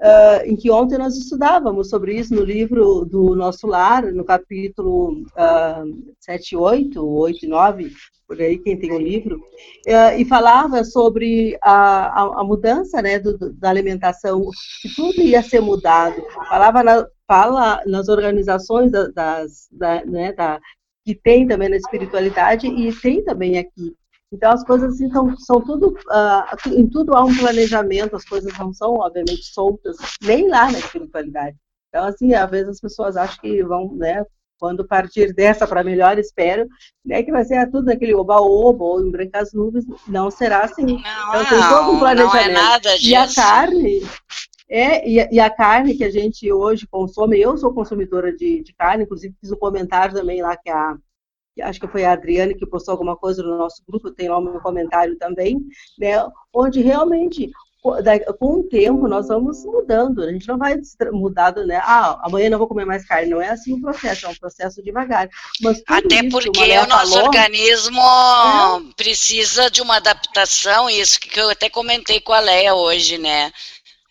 uh, em que ontem nós estudávamos sobre isso no livro do Nosso Lar, no capítulo uh, 7, 8, 8 e 9, por aí, quem tem o livro, uh, e falava sobre a, a, a mudança né, do, da alimentação, que tudo ia ser mudado. Falava na, fala nas organizações da, das, da, né, da, que tem também na espiritualidade e tem também aqui. Então, as coisas assim, são, são tudo, uh, em tudo há um planejamento, as coisas não são, obviamente, soltas, nem lá na espiritualidade. Então, assim, às vezes as pessoas acham que vão, né, quando partir dessa para melhor, espero, né, que vai ser tudo aquele oba-oba ou em brancas nuvens, não será assim. Não, então, tem todo um planejamento. Não é nada disso. E a carne, é, e, e, a carne que a gente hoje consome, eu sou consumidora de, de carne, inclusive fiz um comentário também lá que a acho que foi a Adriane que postou alguma coisa no nosso grupo, tem lá o meu comentário também, né, onde realmente com o tempo nós vamos mudando, a gente não vai mudar, né? Ah, amanhã não vou comer mais carne, não é assim o processo, é um processo devagar. Até porque o nosso falou, organismo é. precisa de uma adaptação, isso que eu até comentei com a Leia hoje, né?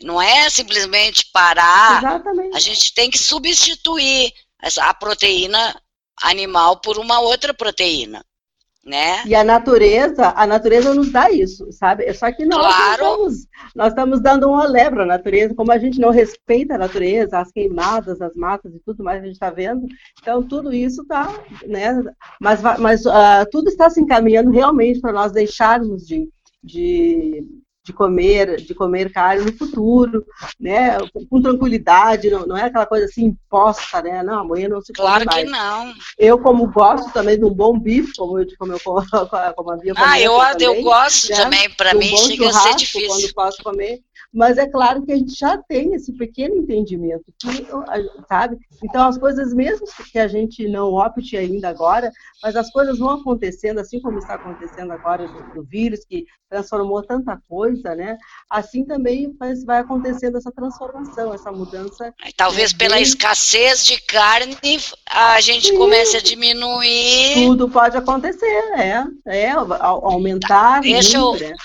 Não é simplesmente parar, Exatamente. a gente tem que substituir essa, a proteína animal por uma outra proteína. Né? E a natureza, a natureza nos dá isso, sabe? Só que nós, claro. estamos, nós estamos dando um olé para a natureza, como a gente não respeita a natureza, as queimadas, as matas e tudo mais que a gente está vendo. Então, tudo isso está, né? Mas, mas uh, tudo está se encaminhando realmente para nós deixarmos de, de de comer, de comer carne no futuro, né? Com, tranquilidade, não, não, é aquela coisa assim imposta, né? Não, amanhã não se come Claro mais. que não. Eu, como gosto também de um bom bife, como eu como eu como havia Ah, eu, também, eu gosto né? também, para mim chega a ser difícil. Quando posso comer, mas é claro que a gente já tem esse pequeno entendimento, que, sabe? Então, as coisas, mesmo que a gente não opte ainda agora, mas as coisas vão acontecendo, assim como está acontecendo agora do, vírus, que transformou tanta coisa, né? Assim também vai acontecendo essa transformação, essa mudança. Talvez pela escassez de carne, a gente Sim. comece a diminuir. Tudo pode acontecer, é. É, aumentar. Tá, deixa muito, eu... Né?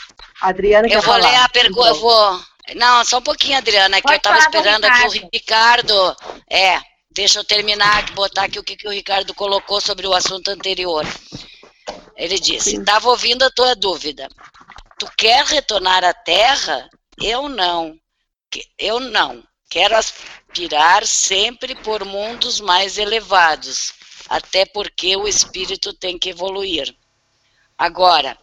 Adriana, eu vou falar. ler a pergunta, eu vou não, só um pouquinho, Adriana, que Pode eu estava esperando aqui o Ricardo. É, deixa eu terminar, botar aqui o que, que o Ricardo colocou sobre o assunto anterior. Ele disse: estava ouvindo a tua dúvida. Tu quer retornar à Terra? Eu não. Eu não. Quero aspirar sempre por mundos mais elevados, até porque o espírito tem que evoluir. Agora,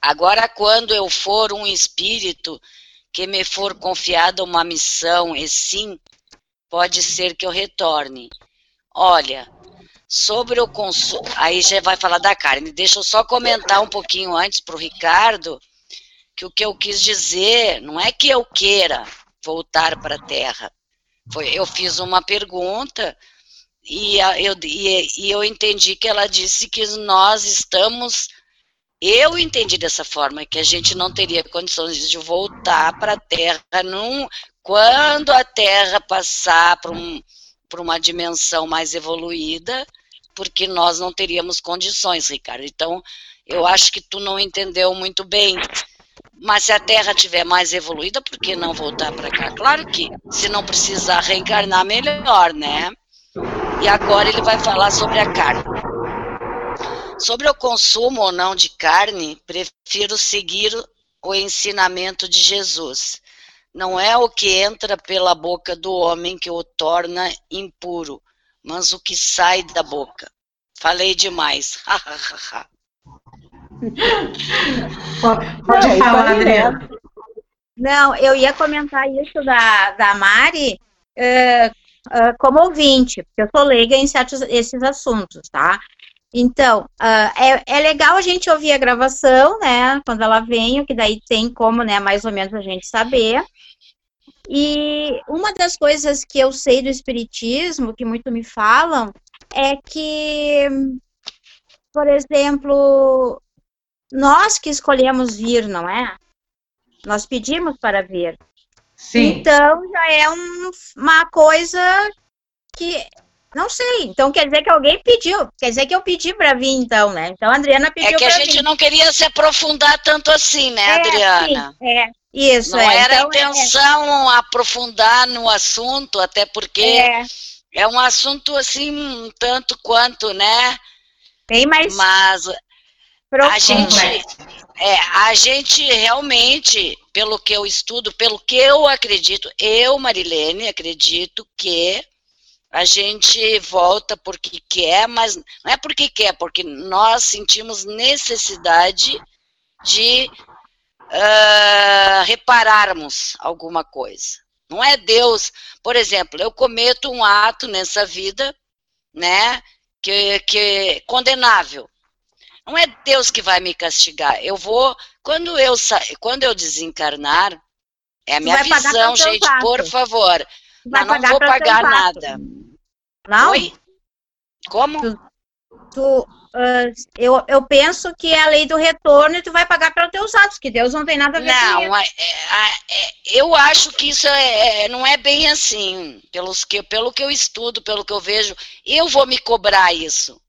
agora quando eu for um espírito que me for confiada uma missão, e sim, pode ser que eu retorne. Olha, sobre o consumo. Aí já vai falar da carne. Deixa eu só comentar um pouquinho antes para o Ricardo que o que eu quis dizer não é que eu queira voltar para a Terra. Foi, eu fiz uma pergunta e eu, e, e eu entendi que ela disse que nós estamos eu entendi dessa forma que a gente não teria condições de voltar para a Terra num, quando a Terra passar para um, uma dimensão mais evoluída, porque nós não teríamos condições, Ricardo. Então, eu acho que tu não entendeu muito bem. Mas se a Terra tiver mais evoluída, por que não voltar para cá? Claro que se não precisar reencarnar, melhor, né? E agora ele vai falar sobre a carne. Sobre o consumo ou não de carne, prefiro seguir o ensinamento de Jesus. Não é o que entra pela boca do homem que o torna impuro, mas o que sai da boca. Falei demais. Pode falar, Adriana. Não, eu ia comentar isso da, da Mari uh, uh, como ouvinte, porque eu sou leiga em certos esses assuntos, tá? Então, uh, é, é legal a gente ouvir a gravação, né? Quando ela vem, que daí tem como, né, mais ou menos a gente saber. E uma das coisas que eu sei do espiritismo, que muito me falam, é que, por exemplo, nós que escolhemos vir, não é? Nós pedimos para vir. Sim. Então já é um, uma coisa que Não sei. Então quer dizer que alguém pediu. Quer dizer que eu pedi para vir, então, né? Então a Adriana pediu. É que a gente vir. não queria se aprofundar tanto assim, né, é, Adriana? Sim, é. Isso, não é. era então, a intenção é. aprofundar no assunto, até porque é. é um assunto assim, um tanto quanto, né? Bem mais. Mas profundo. a gente, é, a gente realmente, pelo que eu estudo, pelo que eu acredito, eu, Marilene, acredito que a gente volta porque quer, mas não é porque quer, porque nós sentimos necessidade de uh, repararmos alguma coisa. Não é Deus, por exemplo, eu cometo um ato nessa vida, né, que, que é condenável. Não é Deus que vai me castigar. Eu vou, quando eu quando eu desencarnar, é a minha visão, gente, por favor. Mas não vou pagar nada. Não? Oi? Como? Tu, tu uh, eu, eu penso que é a lei do retorno e tu vai pagar pelos teus atos, que Deus não tem nada a ver não, com isso. É, é, eu acho que isso é, é, não é bem assim. Pelos que, pelo que eu estudo, pelo que eu vejo, eu vou me cobrar isso.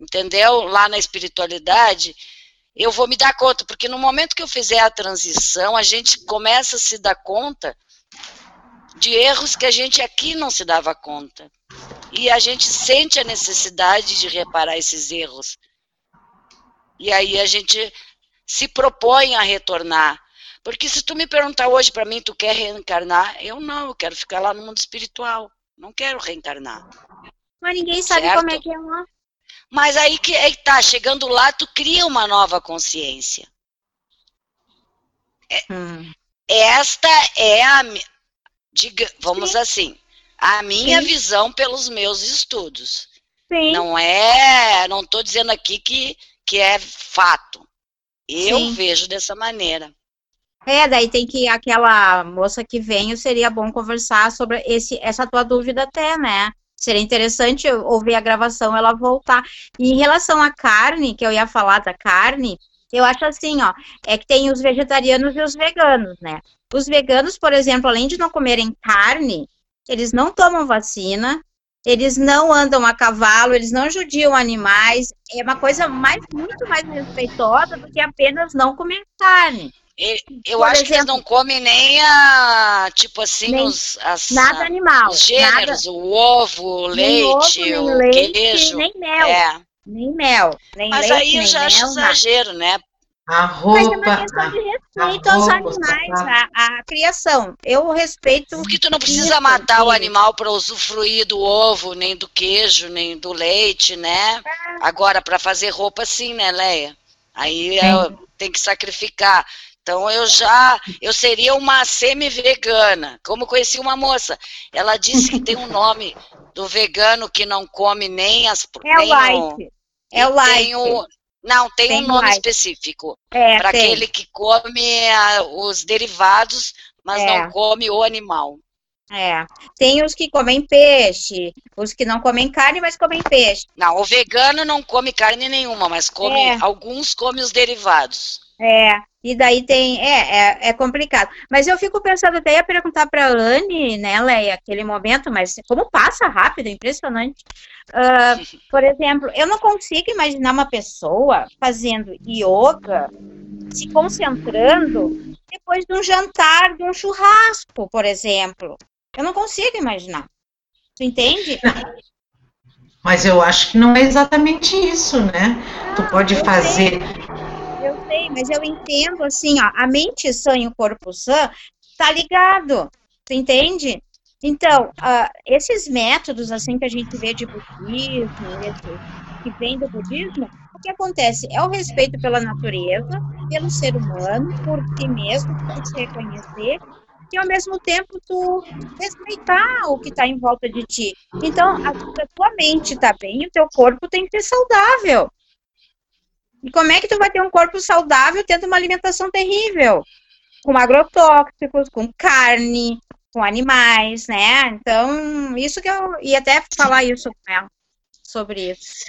Entendeu? Lá na espiritualidade, eu vou me dar conta, porque no momento que eu fizer a transição, a gente começa a se dar conta de erros que a gente aqui não se dava conta. E a gente sente a necessidade de reparar esses erros. E aí a gente se propõe a retornar. Porque se tu me perguntar hoje para mim, tu quer reencarnar? Eu não, eu quero ficar lá no mundo espiritual. Não quero reencarnar. Mas ninguém sabe certo? como é que é lá. Mas aí que é, tá, chegando lá, tu cria uma nova consciência. É, hum. Esta é a, diga, vamos Sim. assim, a minha Sim. visão pelos meus estudos. Sim. Não é, não estou dizendo aqui que, que é fato. Eu Sim. vejo dessa maneira. É, daí tem que aquela moça que vem, seria bom conversar sobre esse, essa tua dúvida até, né? Seria interessante ouvir a gravação, ela voltar. E em relação à carne, que eu ia falar da carne, eu acho assim, ó, é que tem os vegetarianos e os veganos, né? Os veganos, por exemplo, além de não comerem carne, eles não tomam vacina, eles não andam a cavalo, eles não judiam animais. É uma coisa mais, muito mais respeitosa do que apenas não comer carne. Eu Por acho exemplo, que eles não comem nem a, tipo assim, nem, os, as, nada animal, os gêneros, nada, o ovo, o leite, ovo, o leite, queijo. Nem mel. É. Nem mel. Nem Mas leite, aí eu já acho exagero, né? A roupa. Mas é uma questão de respeito aos animais, a, a, criação. Eu respeito. Porque tu não precisa matar o animal para usufruir do ovo, nem do queijo, nem do leite, né? É. Agora, para fazer roupa, sim, né, Leia? Aí é, tem que sacrificar. Então eu já, eu seria uma semi-vegana. Como conheci uma moça, ela disse que tem um nome do vegano que não come nem as é nem light. O, é o light. O, não, tem, tem um nome específico. É, para aquele que come a, os derivados, mas é. não come o animal. É. Tem os que comem peixe, os que não comem carne, mas comem peixe. Não, o vegano não come carne nenhuma, mas come é. alguns come os derivados. É. E daí tem, é, é, é, complicado. Mas eu fico pensando, até ia perguntar para a Anne, né, Leia, aquele momento, mas como passa rápido, impressionante. Uh, por exemplo, eu não consigo imaginar uma pessoa fazendo yoga, se concentrando, depois de um jantar, de um churrasco, por exemplo. Eu não consigo imaginar. Tu entende? Mas eu acho que não é exatamente isso, né? Ah, tu pode fazer. Mas eu entendo assim, ó, a mente sã e o corpo sã tá ligado, tu entende? Então, uh, esses métodos assim que a gente vê de budismo, que vem do budismo, o que acontece é o respeito pela natureza, pelo ser humano, por ti mesmo, por se reconhecer e ao mesmo tempo tu respeitar o que está em volta de ti. Então, a, a tua mente está bem, o teu corpo tem que ser saudável. E como é que tu vai ter um corpo saudável tendo uma alimentação terrível? Com agrotóxicos, com carne, com animais, né? Então, isso que eu ia até falar isso com ela, sobre isso.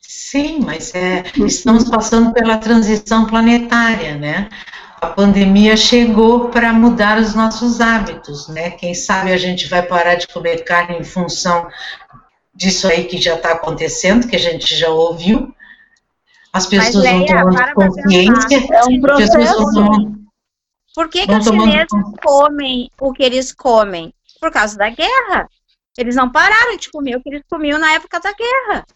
Sim, mas é, estamos passando pela transição planetária, né? A pandemia chegou para mudar os nossos hábitos, né? Quem sabe a gente vai parar de comer carne em função disso aí que já está acontecendo, que a gente já ouviu. As pessoas Leia, vão tomando consciência. É um processo. Por que, que os chineses comem o que eles comem? Por causa da guerra. Eles não pararam de comer o que eles comiam na época da guerra.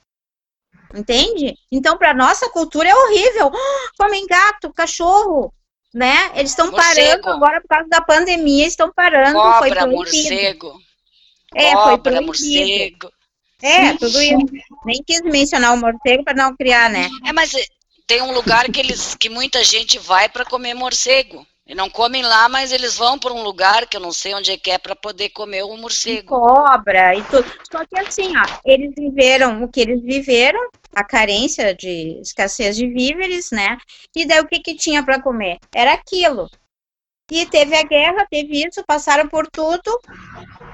Entende? Então, para nossa cultura é horrível. Oh, comem gato, cachorro, né? Eles estão parando agora por causa da pandemia, estão parando. Cobra, foi morcego. É, Cobra, foi proibido. morcego. É, tudo isso. Nem quis mencionar o morcego para não criar, né? É, mas tem um lugar que eles que muita gente vai para comer morcego. E não comem lá, mas eles vão para um lugar que eu não sei onde é que é para poder comer o morcego. E cobra e tudo. Só que assim, ó, eles viveram o que eles viveram, a carência de escassez de víveres, né? E daí o que que tinha para comer? Era aquilo. E teve a guerra, teve isso, passaram por tudo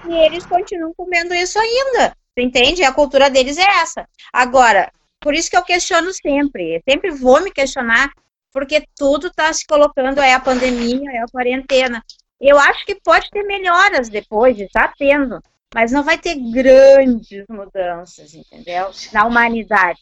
e eles continuam comendo isso ainda. Entende? A cultura deles é essa. Agora, por isso que eu questiono sempre, sempre vou me questionar porque tudo está se colocando, é a pandemia, é a quarentena. Eu acho que pode ter melhoras depois, está tendo, mas não vai ter grandes mudanças, entendeu? Na humanidade.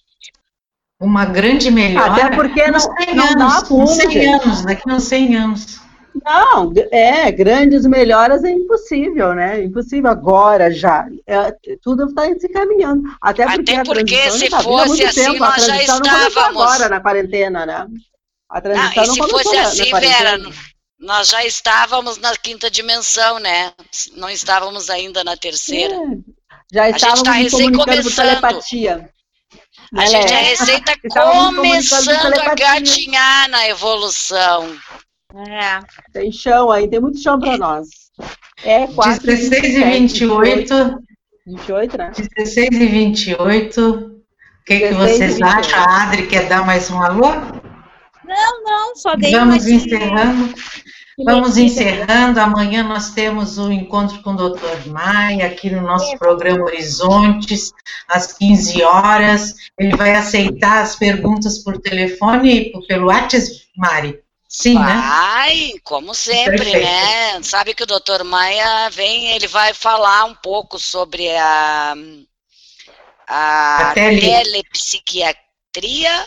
Uma grande melhora. Até porque não, não dá 100 anos, daqui a uns 100 anos. Não, é, grandes melhoras é impossível, né? Impossível agora já. É, tudo está se caminhando. Até porque, Até porque se tá fosse assim, tempo. nós já estávamos. agora na quarentena, né? A transição não, e se fosse assim, Vera, nós já estávamos na quinta dimensão, né? Não estávamos ainda na terceira. É. Já estávamos a gente está recém começando. Telepatia. A gente já recém está começando a gatinhar na evolução. É. Tem chão aí, tem muito chão para nós. É, 4, 16 e 28. 28, né? 16 e 28. O que, que vocês acham? A Adri quer dar mais um alô? Não, não, só dei Vamos encerrando. Vamos encerrando. Amanhã nós temos o um encontro com o Dr. Maia aqui no nosso programa Horizontes, às 15 horas. Ele vai aceitar as perguntas por telefone e pelo WhatsApp, Mari. Sim, vai, né? Vai, como sempre, Perfeito. né? Sabe que o Dr. Maia vem, ele vai falar um pouco sobre a, a, a tele... telepsiquiatria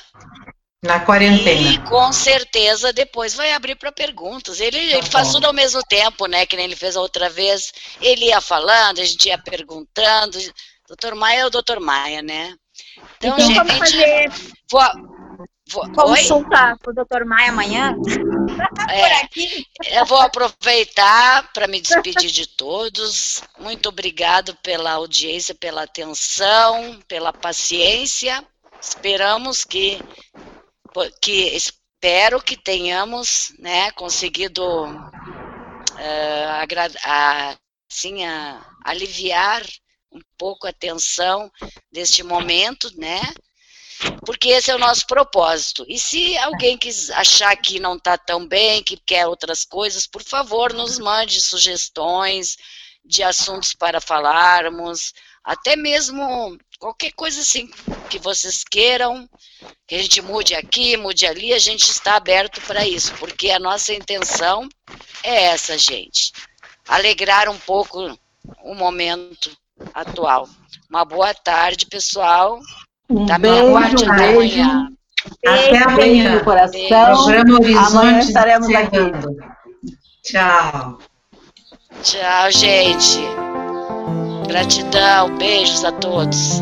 na quarentena. E com certeza depois vai abrir para perguntas. Ele, tá ele faz tudo ao mesmo tempo, né? Que nem ele fez a outra vez. Ele ia falando, a gente ia perguntando. Doutor Maia é o doutor Maia, né? Então, então gente, fazer... vou, vou, consulta com o doutor Maia amanhã? É, eu vou aproveitar para me despedir de todos. Muito obrigado pela audiência, pela atenção, pela paciência. Esperamos que que espero que tenhamos né, conseguido uh, a, assim, a, aliviar um pouco a tensão deste momento, né? Porque esse é o nosso propósito. E se alguém quis achar que não está tão bem, que quer outras coisas, por favor, nos mande sugestões de assuntos para falarmos, até mesmo qualquer coisa assim que vocês queiram, que a gente mude aqui, mude ali, a gente está aberto para isso, porque a nossa intenção é essa, gente. Alegrar um pouco o momento atual. Uma boa tarde, pessoal. Um da beijo, boa tarde um beijo. amanhã. Até amanhã. No coração. Amanhã estaremos aqui. Tchau. Tchau, gente. Gratidão, beijos a todos.